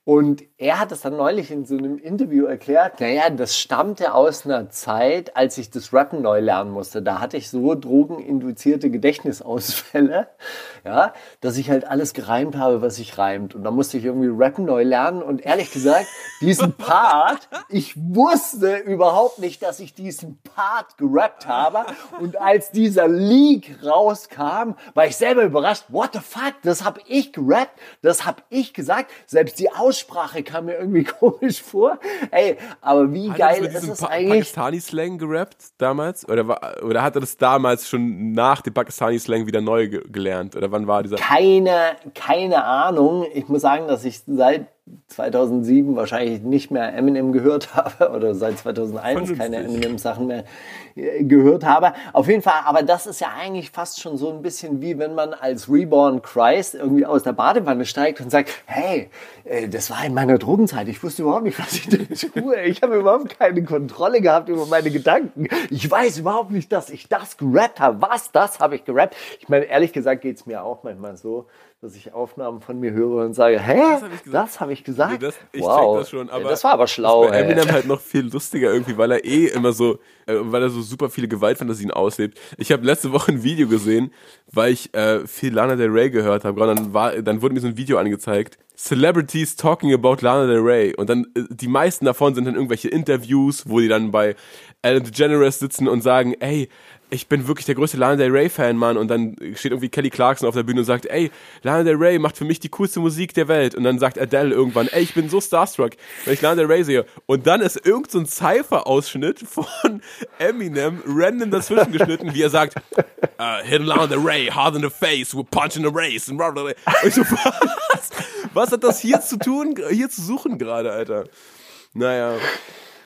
Und er hat es dann neulich in so einem Interview erklärt, naja, das stammte aus einer Zeit, als ich das Rappen neu lernen musste. Da hatte ich so drogeninduzierte Gedächtnisausfälle, ja, dass ich halt alles gereimt habe, was sich reimt. Und da musste ich irgendwie Rappen neu lernen. Und ehrlich gesagt, diesen Part, ich wusste überhaupt nicht, dass ich diesen Part gerappt habe. Und als dieser Leak rauskam, war ich selber überrascht. What the fuck? Das habe ich gerappt, das habe ich gesagt. Selbst die Aussprache kam mir irgendwie komisch vor. Ey, aber wie Hat geil ist es pa eigentlich? Pakistani-Slang gerappt damals? Oder, war, oder hat er das damals schon nach dem Pakistani-Slang wieder neu ge gelernt? Oder wann war dieser? keine, keine Ahnung. Ich muss sagen, dass ich seit 2007 wahrscheinlich nicht mehr Eminem gehört habe oder seit 2001 keine Vernünftig. Eminem-Sachen mehr äh, gehört habe. Auf jeden Fall, aber das ist ja eigentlich fast schon so ein bisschen wie wenn man als Reborn Christ irgendwie aus der Badewanne steigt und sagt, hey, äh, das war in meiner Drogenzeit. Ich wusste überhaupt nicht, was ich da tue. Ich habe überhaupt keine Kontrolle gehabt über meine Gedanken. Ich weiß überhaupt nicht, dass ich das gerappt habe. Was, das habe ich gerappt? Ich meine, ehrlich gesagt geht es mir auch manchmal so, dass ich Aufnahmen von mir höre und sage, hä, hab ich gesagt. das habe ich gesagt? Nee, das, ich wow. check das schon, aber das war aber schlau. Das ist bei ey. Eminem halt noch viel lustiger irgendwie, weil er eh immer so, äh, weil er so super viele Gewaltfantasien auslebt. Ich habe letzte Woche ein Video gesehen, weil ich äh, viel Lana Del Rey gehört habe. Dann war, dann wurde mir so ein Video angezeigt. Celebrities talking about Lana Del Rey. Und dann, äh, die meisten davon sind dann irgendwelche Interviews, wo die dann bei Ellen DeGeneres sitzen und sagen, ey, ich bin wirklich der größte Lana Del Rey Fan, Mann. Und dann steht irgendwie Kelly Clarkson auf der Bühne und sagt, ey, Lana Del Rey macht für mich die coolste Musik der Welt. Und dann sagt Adele irgendwann, ey, ich bin so starstruck, wenn ich Lana Del Rey sehe. Und dann ist irgend so ein Cypher-Ausschnitt von Eminem random dazwischen geschnitten, wie er sagt, uh, hit Lana Del Rey hard in the face, we're punching the race. Und ich so, was? Was hat das hier zu tun, hier zu suchen gerade, Alter? Naja.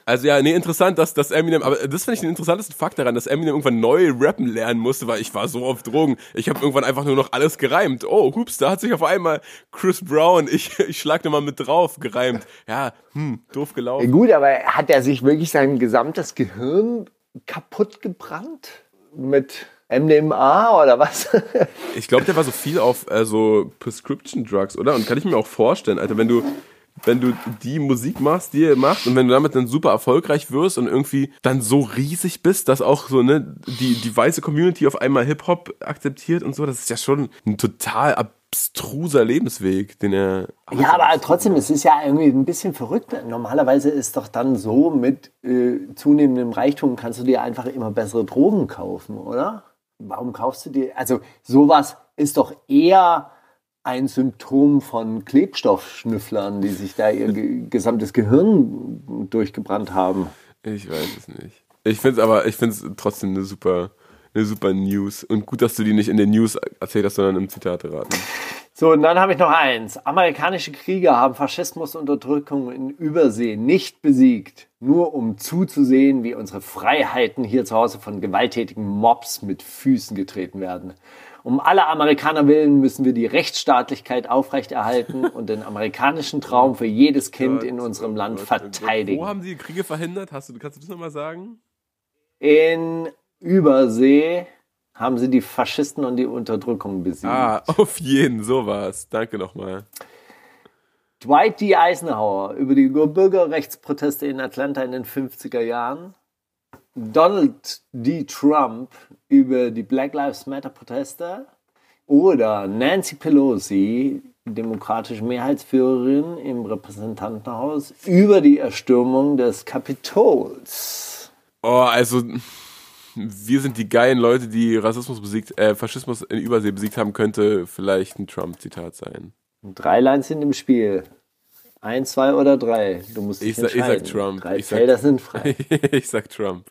Also ja, nee, interessant, dass, dass Eminem, aber das finde ich den interessantesten Fakt daran, dass Eminem irgendwann neu rappen lernen musste, weil ich war so auf Drogen. Ich habe irgendwann einfach nur noch alles gereimt. Oh, hups, da hat sich auf einmal Chris Brown, ich, ich schlag nochmal mit drauf, gereimt. Ja, hm, doof Ja, gelaufen. gut, aber hat er sich wirklich sein gesamtes Gehirn kaputt gebrannt? Mit MDMA oder was? Ich glaube, der war so viel auf äh, so Prescription Drugs, oder? Und kann ich mir auch vorstellen, Alter, wenn du wenn du die Musik machst, die er macht und wenn du damit dann super erfolgreich wirst und irgendwie dann so riesig bist, dass auch so ne die die weiße Community auf einmal Hip Hop akzeptiert und so, das ist ja schon ein total abstruser Lebensweg, den er. Ja, aber trotzdem, es ist ja irgendwie ein bisschen verrückt. Normalerweise ist doch dann so, mit äh, zunehmendem Reichtum kannst du dir einfach immer bessere Drogen kaufen, oder? Warum kaufst du dir, also sowas ist doch eher ein Symptom von Klebstoffschnüfflern, die sich da ihr ge gesamtes Gehirn durchgebrannt haben. Ich weiß es nicht. Ich finde es aber, ich finde es trotzdem eine super, eine super News. Und gut, dass du die nicht in den News erzählt hast, sondern im Zitat raten. So, und dann habe ich noch eins. Amerikanische Krieger haben Faschismus und Unterdrückung in Übersee nicht besiegt, nur um zuzusehen, wie unsere Freiheiten hier zu Hause von gewalttätigen Mobs mit Füßen getreten werden. Um alle Amerikaner willen müssen wir die Rechtsstaatlichkeit aufrechterhalten und den amerikanischen Traum für jedes Kind in unserem Land verteidigen. Wo haben sie Kriege verhindert? Hast du, kannst du das nochmal sagen? In Übersee haben sie die Faschisten und die Unterdrückung besiegt. Ah, auf jeden, sowas. Danke nochmal. Dwight D. Eisenhower über die Bürgerrechtsproteste in Atlanta in den 50er Jahren. Donald D. Trump über die Black Lives Matter Proteste. Oder Nancy Pelosi, demokratische Mehrheitsführerin im Repräsentantenhaus, über die Erstürmung des Kapitols. Oh, also wir sind die geilen Leute, die Rassismus besiegt, äh, Faschismus in Übersee besiegt haben, könnte vielleicht ein Trump-Zitat sein. Drei Lines sind im Spiel. Ein, zwei oder drei. Du musst dich Ich sag, ich entscheiden. sag Trump. Drei Ich sag- Felder sind frei. ich sag Trump.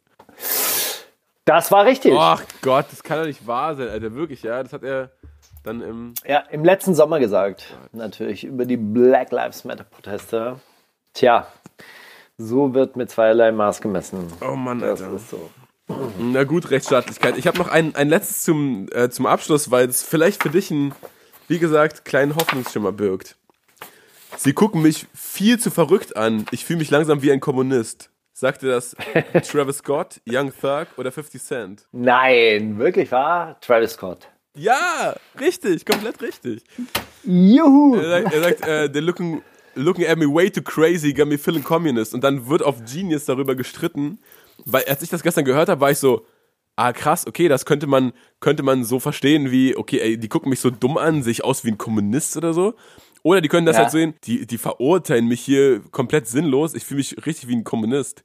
Das war richtig. Ach Gott, das kann doch nicht wahr sein, Alter. Wirklich, ja. Das hat er dann im. Ja, im letzten Sommer gesagt. Natürlich über die Black Lives Matter Proteste. Tja, so wird mit zweierlei Maß gemessen. Oh Mann, Das Alter. ist so. Na gut, Rechtsstaatlichkeit. Ich habe noch ein, ein letztes zum, äh, zum Abschluss, weil es vielleicht für dich ein, wie gesagt, kleinen Hoffnungsschimmer birgt. Sie gucken mich viel zu verrückt an. Ich fühle mich langsam wie ein Kommunist. Sagte das Travis Scott, Young Thug oder 50 Cent? Nein, wirklich wahr? Travis Scott. Ja, richtig, komplett richtig. Juhu! Er sagt, er sagt äh, they're looking, looking at me way too crazy, got me feeling communist. Und dann wird auf Genius darüber gestritten, weil als ich das gestern gehört habe, war ich so, ah krass, okay, das könnte man, könnte man so verstehen wie, okay, ey, die gucken mich so dumm an, sehe ich aus wie ein Kommunist oder so. Oder die können das Ja. halt sehen, die, die verurteilen mich hier komplett sinnlos, ich fühle mich richtig wie ein Kommunist.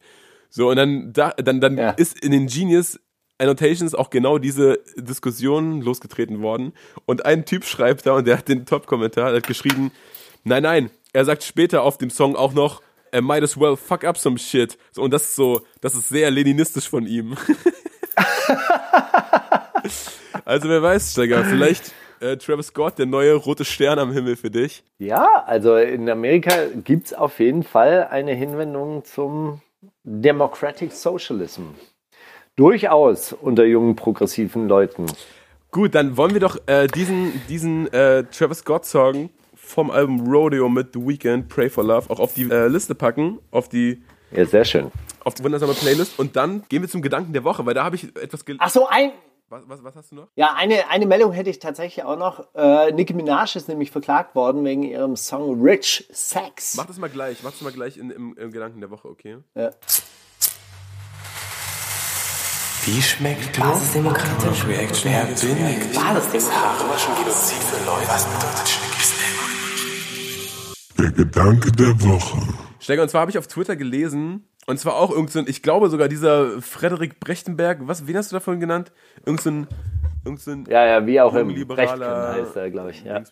So, und dann, da, dann, dann Ja. ist in den Genius Annotations auch genau diese Diskussion losgetreten worden. Und ein Typ schreibt da, und der hat den Top-Kommentar, der hat geschrieben, nein, nein, er sagt später auf dem Song auch noch, I might as well fuck up some shit. So, und das ist so, das ist sehr leninistisch von ihm. also wer weiß, Steiger, vielleicht äh, Travis Scott, der neue rote Stern am Himmel für dich. Ja, also in Amerika gibt es auf jeden Fall eine Hinwendung zum Democratic Socialism. Durchaus unter jungen progressiven Leuten. Gut, dann wollen wir doch äh, diesen, diesen äh, Travis Scott-Song vom Album Rodeo mit The Weeknd, Pray for Love, auch auf die äh, Liste packen, auf die, Ja, sehr schön. auf die wundersame Playlist. Und dann gehen wir zum Gedanken der Woche, weil da habe ich etwas gelesen. Ach so, ein, Was, was, was hast du noch? ja, eine, eine Meldung hätte ich tatsächlich auch noch. Äh, Nicki Minaj ist nämlich verklagt worden wegen ihrem Song Rich Sex. Mach das mal gleich, mach das mal gleich in, im, im Gedanken der Woche, okay? Ja. Wie schmeckt Basisdemokratisch. Reaction? Wer bin ich? Basisdemokratisch. Genozid für Leute. Was bedeutet Schnickis Der Gedanke der Woche. Steiger, und zwar habe ich auf Twitter gelesen, und zwar auch irgend so ein, ich glaube sogar dieser Frederik Brechtenberg, was, wen hast du davon genannt? Irgend so ein, irgend so ein Ja, ja, wie auch im Brechtken heißt er, glaube ich. Ja.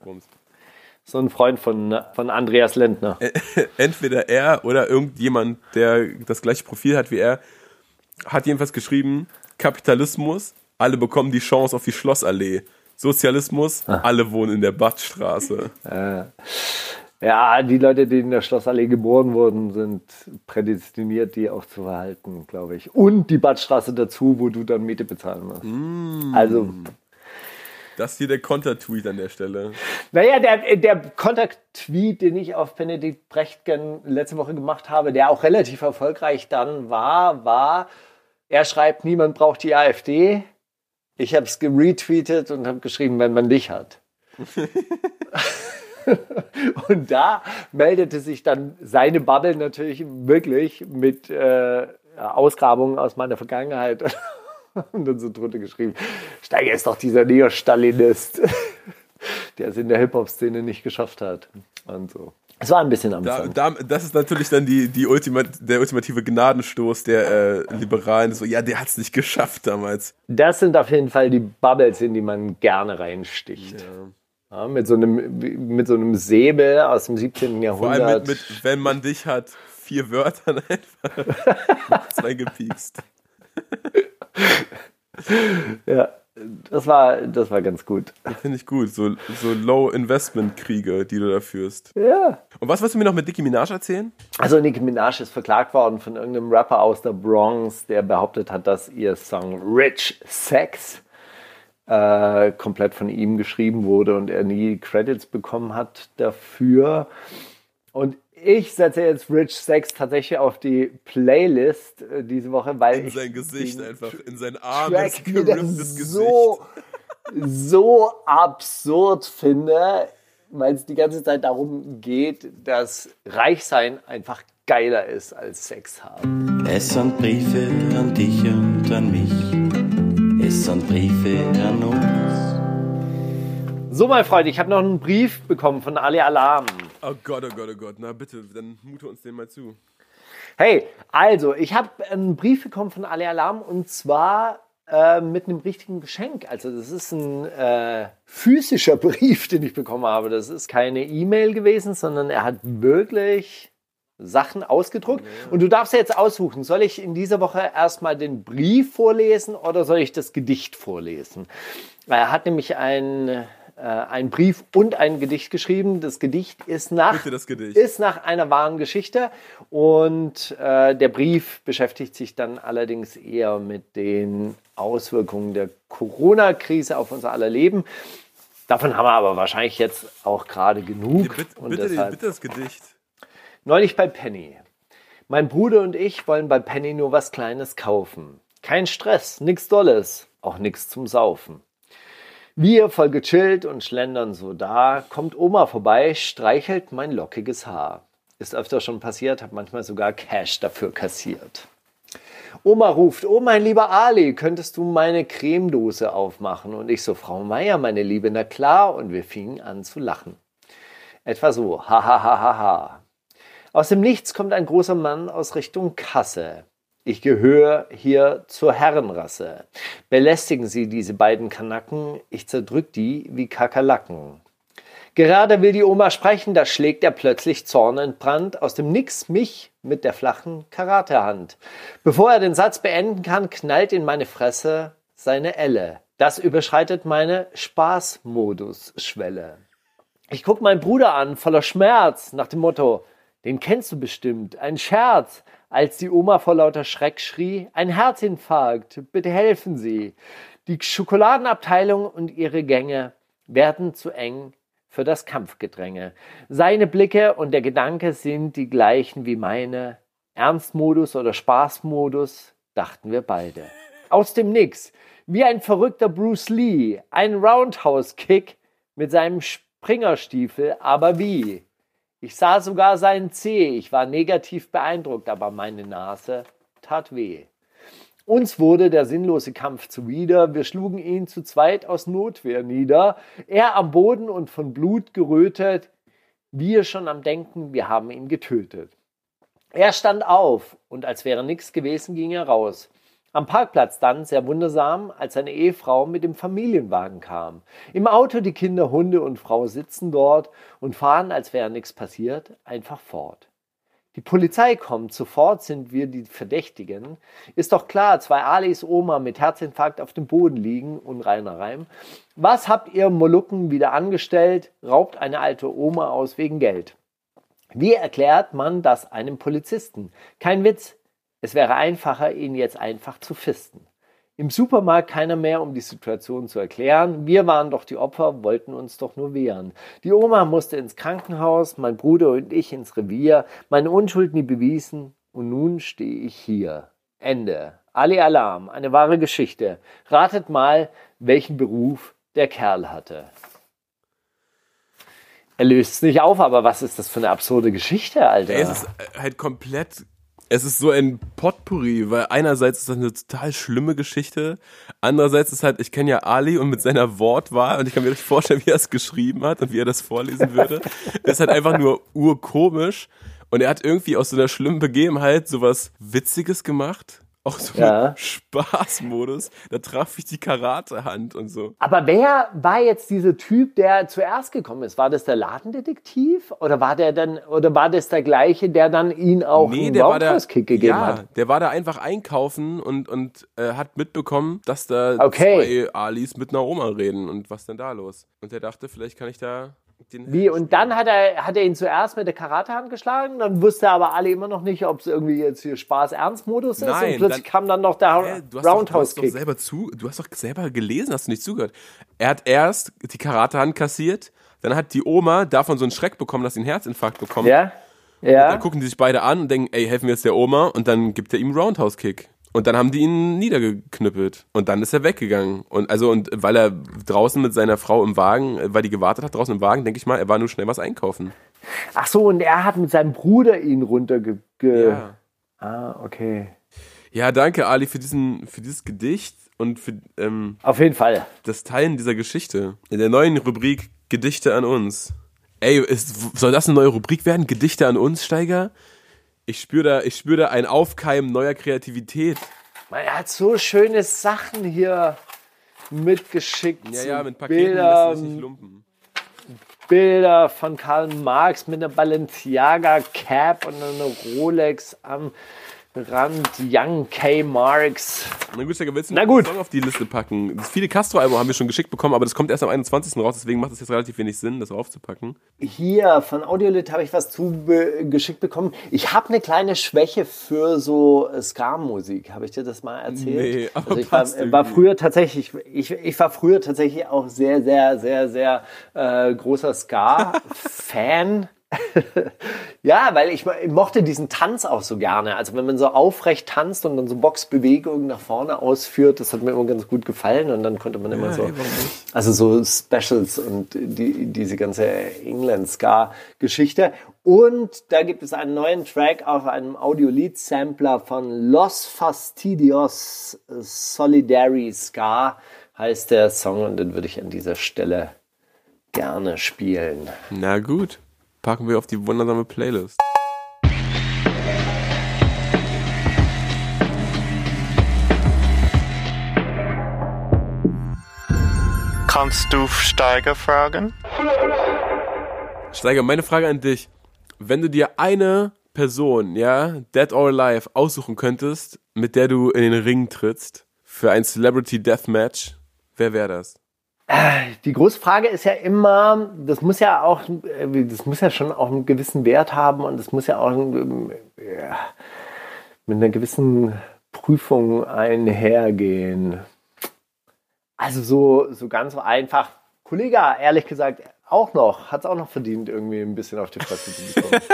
So ein Freund von, von Andreas Lindner. entweder er oder irgendjemand, der das gleiche Profil hat wie er, hat jedenfalls geschrieben, Kapitalismus, alle bekommen die Chance auf die Schlossallee. Sozialismus, alle wohnen in der Badstraße. Ja, die Leute, die in der Schlossallee geboren wurden, sind prädestiniert, die auch zu verhalten, glaube ich. Und die Badstraße dazu, wo du dann Miete bezahlen musst. Also, Das ist hier der Konter-Tweet an der Stelle. naja, der, der Kontakt-Tweet, den ich auf Benedikt Brechtgen letzte Woche gemacht habe, der auch relativ erfolgreich dann war, war, er schreibt, niemand braucht die AfD. Ich habe es geretweetet und habe geschrieben, wenn man dich hat. Und da meldete sich dann seine Bubble natürlich wirklich mit äh, Ausgrabungen aus meiner Vergangenheit. Und dann so drunter geschrieben, Steiger ist doch dieser Neostalinist. der es in der Hip-Hop-Szene nicht geschafft hat. Und so. Es war ein bisschen Da, amüsant. da, das ist natürlich dann die, die Ultima, der ultimative Gnadenstoß der äh, Liberalen. So, ja, der hat es nicht geschafft damals. Das sind auf jeden Fall die Bubbles, in die man gerne reinsticht. Ja, mit, so einem, mit so einem Säbel aus dem 17. Vor Jahrhundert. allem mit, mit, wenn man dich hat, vier Wörtern einfach. Zwei gepiekst. ja, das war, das war ganz gut. Finde ich gut. So, so Low-Investment-Kriege, die du da führst. Ja. Und was willst du mir noch mit Nicki Minaj erzählen? Also Nicki Minaj ist verklagt worden von irgendeinem Rapper aus der Bronx, der behauptet hat, dass ihr Song Rich Sex äh, komplett von ihm geschrieben wurde und er nie Credits bekommen hat dafür. Und ich setze jetzt Rich Sex tatsächlich auf die Playlist äh, diese Woche, weil In ich sein Gesicht einfach, in sein armes, Track wieder geripptes Gesicht. so, so absurd finde, weil es die ganze Zeit darum geht, dass Reichsein einfach geiler ist als Sex haben. Es sind Briefe an dich und an mich. Sind Briefe an uns. So, mein Freund, ich habe noch einen Brief bekommen von Ali Alarm. Oh Gott, oh Gott, oh Gott. Na bitte, dann mute uns den mal zu. Hey, also, ich habe einen Brief bekommen von Ali Alarm und zwar äh, mit einem richtigen Geschenk. Also, das ist ein äh, physischer Brief, den ich bekommen habe. Das ist keine E-Mail gewesen, sondern er hat wirklich Sachen ausgedruckt. Und du darfst ja jetzt aussuchen, soll ich in dieser Woche erstmal den Brief vorlesen oder soll ich das Gedicht vorlesen? Er hat nämlich ein, äh, einen Brief und ein Gedicht geschrieben. Das Gedicht ist nach, Bitte Gedicht. ist nach einer wahren Geschichte und äh, der Brief beschäftigt sich dann allerdings eher mit den Auswirkungen der Corona-Krise auf unser aller Leben. Davon haben wir aber wahrscheinlich jetzt auch gerade genug. Bitte, und bitte, deshalb- bitte das Gedicht. Neulich bei Penny. Mein Bruder und ich wollen bei Penny nur was Kleines kaufen. Kein Stress, nix Dolles, auch nix zum Saufen. Wir voll gechillt und schlendern so da, kommt Oma vorbei, streichelt mein lockiges Haar. Ist öfter schon passiert, hab manchmal sogar Cash dafür kassiert. Oma ruft, oh mein lieber Ali, könntest du meine Cremedose aufmachen? Und ich so, Frau Meier, meine Liebe, na klar. Und wir fingen an zu lachen. Etwa so, ha ha ha ha ha. Aus dem Nichts kommt ein großer Mann aus Richtung Kasse. Ich gehöre hier zur Herrenrasse. Belästigen Sie diese beiden Kanacken, ich zerdrück die wie Kakerlaken. Gerade will die Oma sprechen, da schlägt er plötzlich zornentbrannt aus dem Nix mich mit der flachen Karatehand. Bevor er den Satz beenden kann, knallt in meine Fresse seine Elle. Das überschreitet meine Spaßmodus-Schwelle. Ich guck meinen Bruder an, voller Schmerz, nach dem Motto, den kennst du bestimmt, ein Scherz, als die Oma vor lauter Schreck schrie, ein Herzinfarkt, bitte helfen Sie. Die Schokoladenabteilung und ihre Gänge werden zu eng für das Kampfgedränge. Seine Blicke und der Gedanke sind die gleichen wie meine. Ernstmodus oder Spaßmodus, dachten wir beide. Aus dem Nix, wie ein verrückter Bruce Lee, ein Roundhouse-Kick mit seinem Springerstiefel, aber wie? Ich sah sogar seinen Zeh, ich war negativ beeindruckt, aber meine Nase tat weh. Uns wurde der sinnlose Kampf zuwider, wir schlugen ihn zu zweit aus Notwehr nieder, er am Boden und von Blut gerötet, wir schon am Denken, wir haben ihn getötet. Er stand auf und als wäre nichts gewesen, ging er raus. Am Parkplatz dann, sehr wundersam, als seine Ehefrau mit dem Familienwagen kam. Im Auto die Kinder, Hunde und Frau sitzen dort und fahren, als wäre nichts passiert, einfach fort. Die Polizei kommt, sofort sind wir die Verdächtigen. Ist doch klar, zwei Alis Oma mit Herzinfarkt auf dem Boden liegen, unreiner Reim. Was habt ihr Molukken wieder angestellt? Raubt eine alte Oma aus wegen Geld. Wie erklärt man das einem Polizisten? Kein Witz. Es wäre einfacher, ihn jetzt einfach zu fisten. Im Supermarkt keiner mehr, um die Situation zu erklären. Wir waren doch die Opfer, wollten uns doch nur wehren. Die Oma musste ins Krankenhaus, mein Bruder und ich ins Revier, meine Unschuld nie bewiesen und nun stehe ich hier. Ende. Ali Alarm, eine wahre Geschichte. Ratet mal, welchen Beruf der Kerl hatte. Er löst es nicht auf, aber was ist das für eine absurde Geschichte, Alter? Es ist äh, halt komplett es ist so ein Potpourri, weil einerseits ist das eine total schlimme Geschichte, andererseits ist halt, ich kenne ja Ali und mit seiner Wortwahl und ich kann mir richtig vorstellen, wie er es geschrieben hat und wie er das vorlesen würde, ist halt einfach nur urkomisch und er hat irgendwie aus so einer schlimmen Begebenheit sowas Witziges gemacht. Auch so Ja. Spaßmodus. Da traf ich die Karatehand und so. Aber wer war jetzt dieser Typ, der zuerst gekommen ist? War das der Ladendetektiv oder war der dann oder war das der gleiche, der dann ihn auch Nee, einen der war da, Roundhouse-Kick gegeben ja, hat? der war da einfach einkaufen und, und äh, hat mitbekommen, dass da Okay. zwei Alis mit einer Oma reden und was denn da los? Und der dachte, vielleicht kann ich da den Wie? Und dann hat er, hat er ihn zuerst mit der Karatehand geschlagen, dann wusste aber alle immer noch nicht, ob es irgendwie jetzt hier Spaß-Ernst-Modus ist Nein, und plötzlich dann- kam dann noch der Roundhouse-Kick. du hast doch selber gelesen, hast du nicht zugehört. Er hat erst die Karatehand kassiert, dann hat die Oma davon so einen Schreck bekommen, dass sie einen Herzinfarkt bekommt. Ja? Dann Ja? gucken die sich beide an und denken, ey, helfen wir jetzt der Oma und dann gibt er ihm einen Roundhouse-Kick. Und dann haben die ihn niedergeknüppelt. Und dann ist er weggegangen. Und also, und weil er draußen mit seiner Frau im Wagen, weil die gewartet hat draußen im Wagen, denke ich mal, er war nur schnell was einkaufen. Ach so, und er hat mit seinem Bruder ihn runterge... Ge Ja. Ah, okay. Ja, danke, Ali, für diesen, für dieses Gedicht und für ähm, Auf jeden Fall. das Teilen dieser Geschichte. In der neuen Rubrik Gedichte an uns. Ey, ist, soll das eine neue Rubrik werden? Gedichte an uns, Steiger? Ich spüre da, ich spüre da ein Aufkeimen neuer Kreativität. Er hat so schöne Sachen hier mitgeschickt. Ja, ja, mit Paketen Bilder, lässt sich nicht lumpen. Bilder von Karl Marx mit einer Balenciaga Cap und einer Rolex am Rand. Young K. Marx. Na gut, Steiger, willst du einen Song auf die Liste packen? Das viele Castro-Alben haben wir schon geschickt bekommen, aber das kommt erst am 21. raus, deswegen macht es jetzt relativ wenig Sinn, das aufzupacken. Hier von Audiolit habe ich was zugeschickt bekommen. Ich habe eine kleine Schwäche für so äh, Ska-Musik. Habe ich dir das mal erzählt? Nee, aber also ich war, passt war früher tatsächlich, ich, ich war früher tatsächlich auch sehr, sehr, sehr, sehr äh, großer Ska-Fan. ja, weil ich, mochte diesen Tanz auch so gerne. Also wenn man so aufrecht tanzt und dann so Boxbewegungen nach vorne ausführt, das hat mir immer ganz gut gefallen und dann konnte man immer so, also so Specials und die, diese ganze England-Ska-Geschichte. Und da gibt es einen neuen Track auf einem Audio-Lead-Sampler von Los Fastidios Solidary Ska heißt der Song und den würde ich an dieser Stelle gerne spielen. Na gut, packen wir auf die wundersame Playlist. Kannst du Steiger fragen? Steiger, meine Frage an dich. Wenn du dir eine Person, ja, dead or alive, aussuchen könntest, mit der du in den Ring trittst, für ein Celebrity Deathmatch, wer wäre das? Die große Frage ist ja immer, das muss ja auch, äh, das muss ja schon auch einen gewissen Wert haben und das muss ja auch ähm, ja, mit einer gewissen Prüfung einhergehen. Also so, so ganz so einfach. Kollege, ehrlich gesagt, auch noch, hat es auch noch verdient, irgendwie ein bisschen auf die Fresse zu bekommen.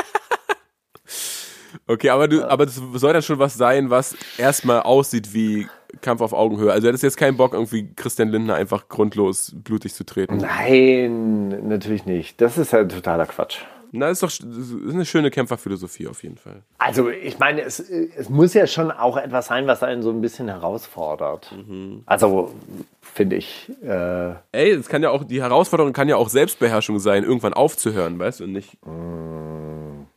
Okay, aber du, aber das soll dann schon was sein, was erstmal aussieht wie Kampf auf Augenhöhe. Also du hättest jetzt keinen Bock, irgendwie Christian Lindner einfach grundlos blutig zu treten. Nein, natürlich nicht. Das ist ja totaler Quatsch. Na, ist doch ist eine schöne Kämpferphilosophie auf jeden Fall. Also ich meine, es, es muss ja schon auch etwas sein, was einen so ein bisschen herausfordert. Also finde ich. Äh, Ey, es kann ja auch, die Herausforderung kann ja auch Selbstbeherrschung sein, irgendwann aufzuhören, weißt du, und nicht.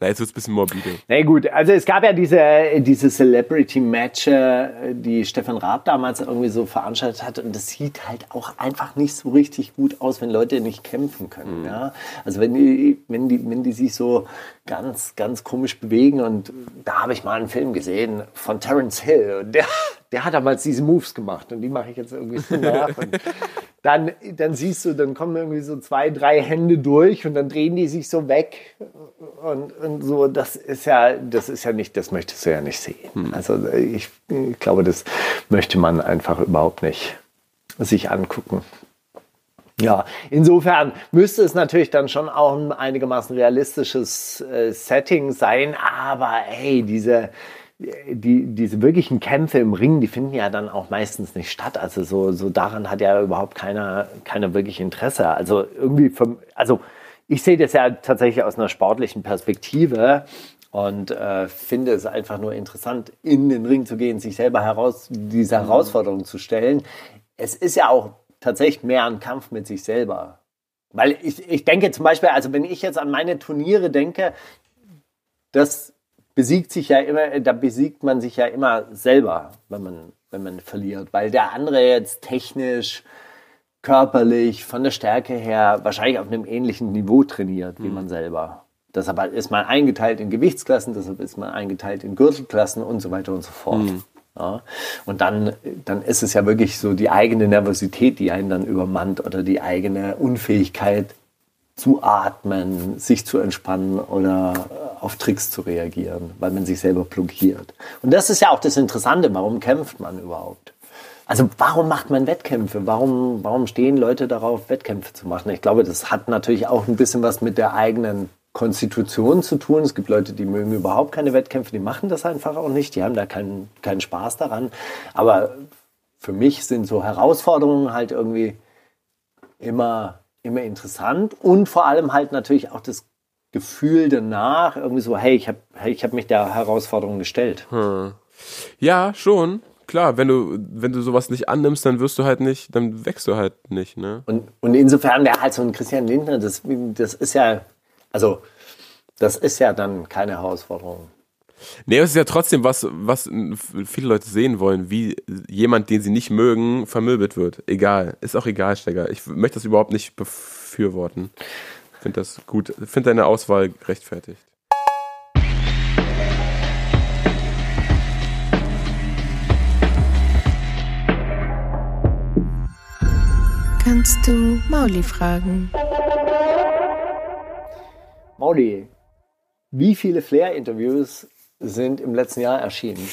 Na, jetzt wird's ein bisschen morbide. na gut, also es gab ja diese, diese Celebrity-Matches, die Stefan Raab damals irgendwie so veranstaltet hat und das sieht halt auch einfach nicht so richtig gut aus, wenn Leute nicht kämpfen können. Ja? Also wenn die, wenn, die, wenn die sich so ganz, ganz komisch bewegen und da habe ich mal einen Film gesehen von Terence Hill und der, der hat damals diese Moves gemacht und die mache ich jetzt irgendwie so nach. Dann, dann siehst du, dann kommen irgendwie so zwei, drei Hände durch und dann drehen die sich so weg und, und so. Das ist ja, das ist ja nicht, das möchtest du ja nicht sehen. Also ich, ich glaube, das möchte man einfach überhaupt nicht sich angucken. Ja, insofern müsste es natürlich dann schon auch ein einigermaßen realistisches äh, Setting sein, aber hey, diese, die, diese wirklichen Kämpfe im Ring, die finden ja dann auch meistens nicht statt. Also so, so daran hat ja überhaupt keiner, keiner wirklich Interesse. Also irgendwie vom, also ich sehe das ja tatsächlich aus einer sportlichen Perspektive. Und äh, finde es einfach nur interessant, in den Ring zu gehen, sich selber heraus, diese Herausforderung zu stellen. Es ist ja auch tatsächlich mehr ein Kampf mit sich selber. Weil ich, ich denke zum Beispiel, also wenn ich jetzt an meine Turniere denke, das besiegt sich ja immer, da besiegt man sich ja immer selber, wenn man, wenn man verliert. Weil der andere jetzt technisch, körperlich, von der Stärke her wahrscheinlich auf einem ähnlichen Niveau trainiert wie man selber. Deshalb ist man eingeteilt in Gewichtsklassen, deshalb ist man eingeteilt in Gürtelklassen und so weiter und so fort. Ja. Und dann, dann ist es ja wirklich so die eigene Nervosität, die einen dann übermannt oder die eigene Unfähigkeit zu atmen, sich zu entspannen oder auf Tricks zu reagieren, weil man sich selber blockiert. Und das ist ja auch das Interessante, warum kämpft man überhaupt? Also warum macht man Wettkämpfe? Warum, warum stehen Leute darauf, Wettkämpfe zu machen? Ich glaube, das hat natürlich auch ein bisschen was mit der eigenen Konstitution zu tun. Es gibt Leute, die mögen überhaupt keine Wettkämpfe, die machen das einfach auch nicht, die haben da keinen, keinen Spaß daran. Aber für mich sind so Herausforderungen halt irgendwie immer, immer interessant und vor allem halt natürlich auch das Gefühl danach, irgendwie so, hey, ich habe hey, ich hab mich der Herausforderung gestellt. Ja, schon. Klar, wenn du, wenn du sowas nicht annimmst, dann wirst du halt nicht, dann wächst du halt nicht, ne? Und, und insofern wäre halt so ein Christian Lindner, das, das ist ja, also das ist ja dann keine Herausforderung. Nee, es ist ja trotzdem was, was viele Leute sehen wollen, wie jemand, den sie nicht mögen, vermöbelt wird. Egal. Ist auch egal, Steiger. Ich möchte das überhaupt nicht befürworten. Finde das gut. Finde deine Auswahl gerechtfertigt. Kannst du Mauli fragen? Mauli, wie viele Flair-Interviews sind im letzten Jahr erschienen?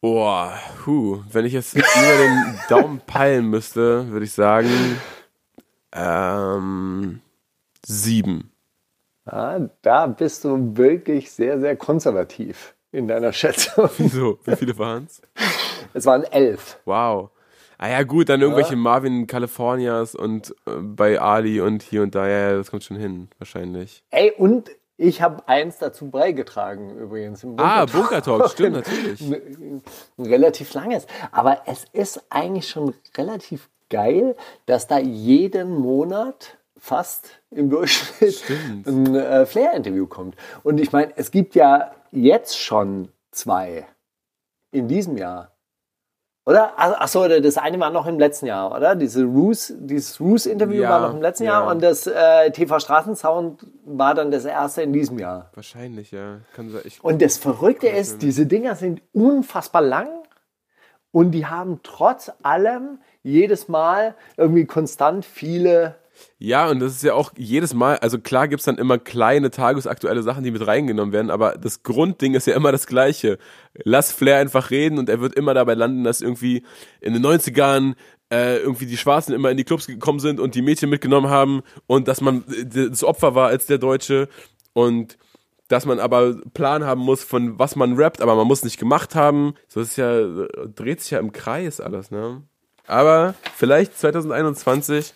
Boah, hu, wenn ich jetzt über den Daumen peilen müsste, würde ich sagen, ähm, sieben. Ja, da bist du wirklich sehr, sehr konservativ in deiner Schätzung. Wieso? Wie viele waren es? Es waren elf. Wow. Ah ja, gut, dann irgendwelche Marvin Californias und äh, bei Ali und hier und da, ja, ja, das kommt schon hin, wahrscheinlich. Ey, und ich habe eins dazu beigetragen übrigens. Im Ah, Bunker Bunker Talk, stimmt, natürlich. ein, ein relativ langes. Aber es ist eigentlich schon relativ geil, dass da jeden Monat fast im Durchschnitt Stimmt. ein äh, Flair-Interview kommt. Und ich meine, es gibt ja jetzt schon zwei in diesem Jahr. Oder? Ach- Achso, das eine war noch im letzten Jahr, oder? Diese Roos, dieses Roos-Interview Ja, war noch im letzten ja. Jahr und das äh, TV Straßensound war dann das erste in diesem Jahr. Wahrscheinlich, ja. Kann. Ich, Und das Verrückte ist, diese Dinger sind unfassbar lang und die haben trotz allem jedes Mal irgendwie konstant viele. Ja, und das ist ja auch jedes Mal, also klar gibt's dann immer kleine tagesaktuelle Sachen, die mit reingenommen werden, aber das Grundding ist ja immer das gleiche. Lass Flair einfach reden und er wird immer dabei landen, dass irgendwie in den 90ern äh, irgendwie die Schwarzen immer in die Clubs gekommen sind und die Mädchen mitgenommen haben und dass man äh, das Opfer war als der Deutsche und dass man aber Plan haben muss, von was man rappt, aber man muss nicht gemacht haben. So ist ja, dreht sich ja im Kreis alles, ne? Aber vielleicht 2021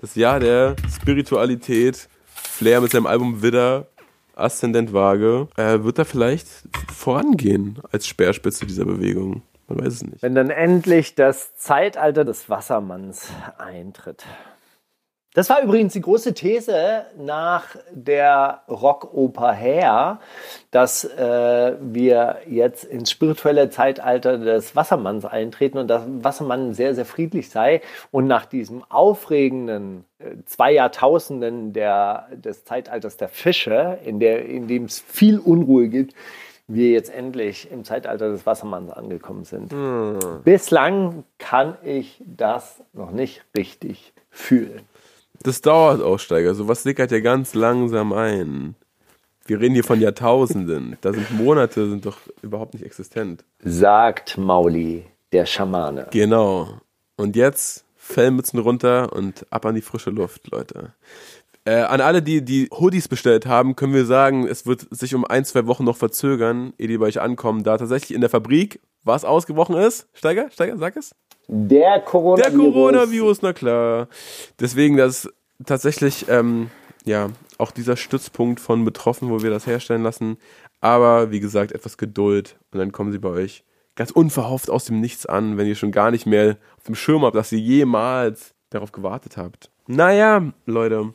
das Jahr der Spiritualität, Flair mit seinem Album Widder, Aszendent Waage, äh, wird da vielleicht vorangehen als Speerspitze dieser Bewegung. Man weiß es nicht. Wenn dann endlich das Zeitalter des Wassermanns eintritt. Das war übrigens die große These nach der Rockoper Hair, dass äh, wir jetzt ins spirituelle Zeitalter des Wassermanns eintreten und dass Wassermann sehr, sehr friedlich sei. Und nach diesem aufregenden äh, zwei Jahrtausenden der, des Zeitalters der Fische, in, der, in dem es viel Unruhe gibt, wir jetzt endlich im Zeitalter des Wassermanns angekommen sind. Bislang kann ich das noch nicht richtig fühlen. Das dauert auch, Steiger. Sowas sickert ja ganz langsam ein. Wir reden hier von Jahrtausenden. Da sind Monate, sind doch überhaupt nicht existent. Sagt Mauli, der Schamane. Genau. Und jetzt Fellmützen runter und ab an die frische Luft, Leute. Äh, an alle, die die Hoodies bestellt haben, können wir sagen, es wird sich um ein, zwei Wochen noch verzögern, ehe die bei euch ankommen, da tatsächlich in der Fabrik was ausgebrochen ist. Steiger, Steiger, sag es. Der Der Coronavirus. Coronavirus, na klar. Deswegen, das tatsächlich, ähm, ja, auch dieser Stützpunkt von betroffen, wo wir das herstellen lassen. Aber wie gesagt, etwas Geduld und dann kommen sie bei euch ganz unverhofft aus dem Nichts an, wenn ihr schon gar nicht mehr auf dem Schirm habt, dass ihr jemals darauf gewartet habt. Naja, Leute.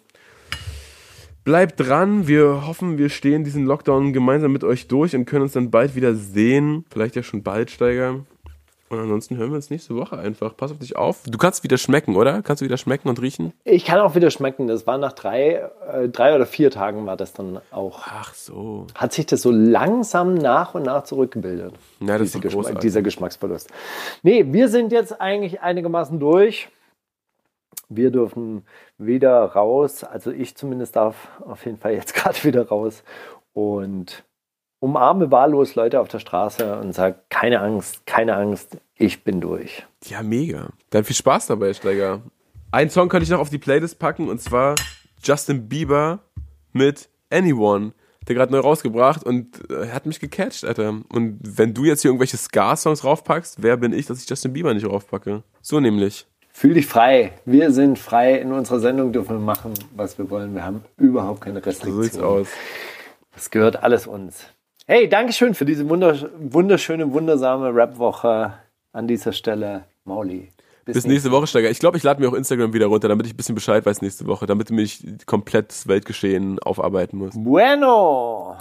Bleibt dran. Wir hoffen, wir stehen diesen Lockdown gemeinsam mit euch durch und können uns dann bald wieder sehen. Vielleicht ja schon bald, Steiger. Und ansonsten hören wir uns nächste Woche einfach. Pass auf dich auf. Du kannst wieder schmecken, oder? Kannst du wieder schmecken und riechen? Ich kann auch wieder schmecken. Das war nach drei, äh, drei oder vier Tagen war das dann auch. Ach so. Hat sich das so langsam nach und nach zurückgebildet. Ja, das Diese ist Geschmack, großartig. dieser Geschmacksverlust. Nee, wir sind jetzt eigentlich einigermaßen durch. Wir dürfen wieder raus. Also ich zumindest darf auf jeden Fall jetzt gerade wieder raus. Und umarme wahllos Leute auf der Straße und sage, keine Angst, keine Angst, ich bin durch. Ja, mega. Dann viel Spaß dabei, Steiger. Einen Song könnte ich noch auf die Playlist packen und zwar Justin Bieber mit Anyone. Der gerade neu rausgebracht und äh, hat mich gecatcht, Alter. Und wenn du jetzt hier irgendwelche Ska-Songs raufpackst, wer bin ich, dass ich Justin Bieber nicht raufpacke? So nämlich. Fühl dich frei. Wir sind frei. In unserer Sendung dürfen wir machen, was wir wollen. Wir haben überhaupt keine So sieht's Restriktionen. aus. Das gehört alles uns. Hey, Dankeschön für diese wunder wunderschöne, wundersame Rap-Woche an dieser Stelle. Mauli. Bis nächste Woche, Steiger. Ich glaube, ich lade mir auch Instagram wieder runter, damit ich ein bisschen Bescheid weiß nächste Woche, damit du mich komplett das Weltgeschehen aufarbeiten musst. Bueno.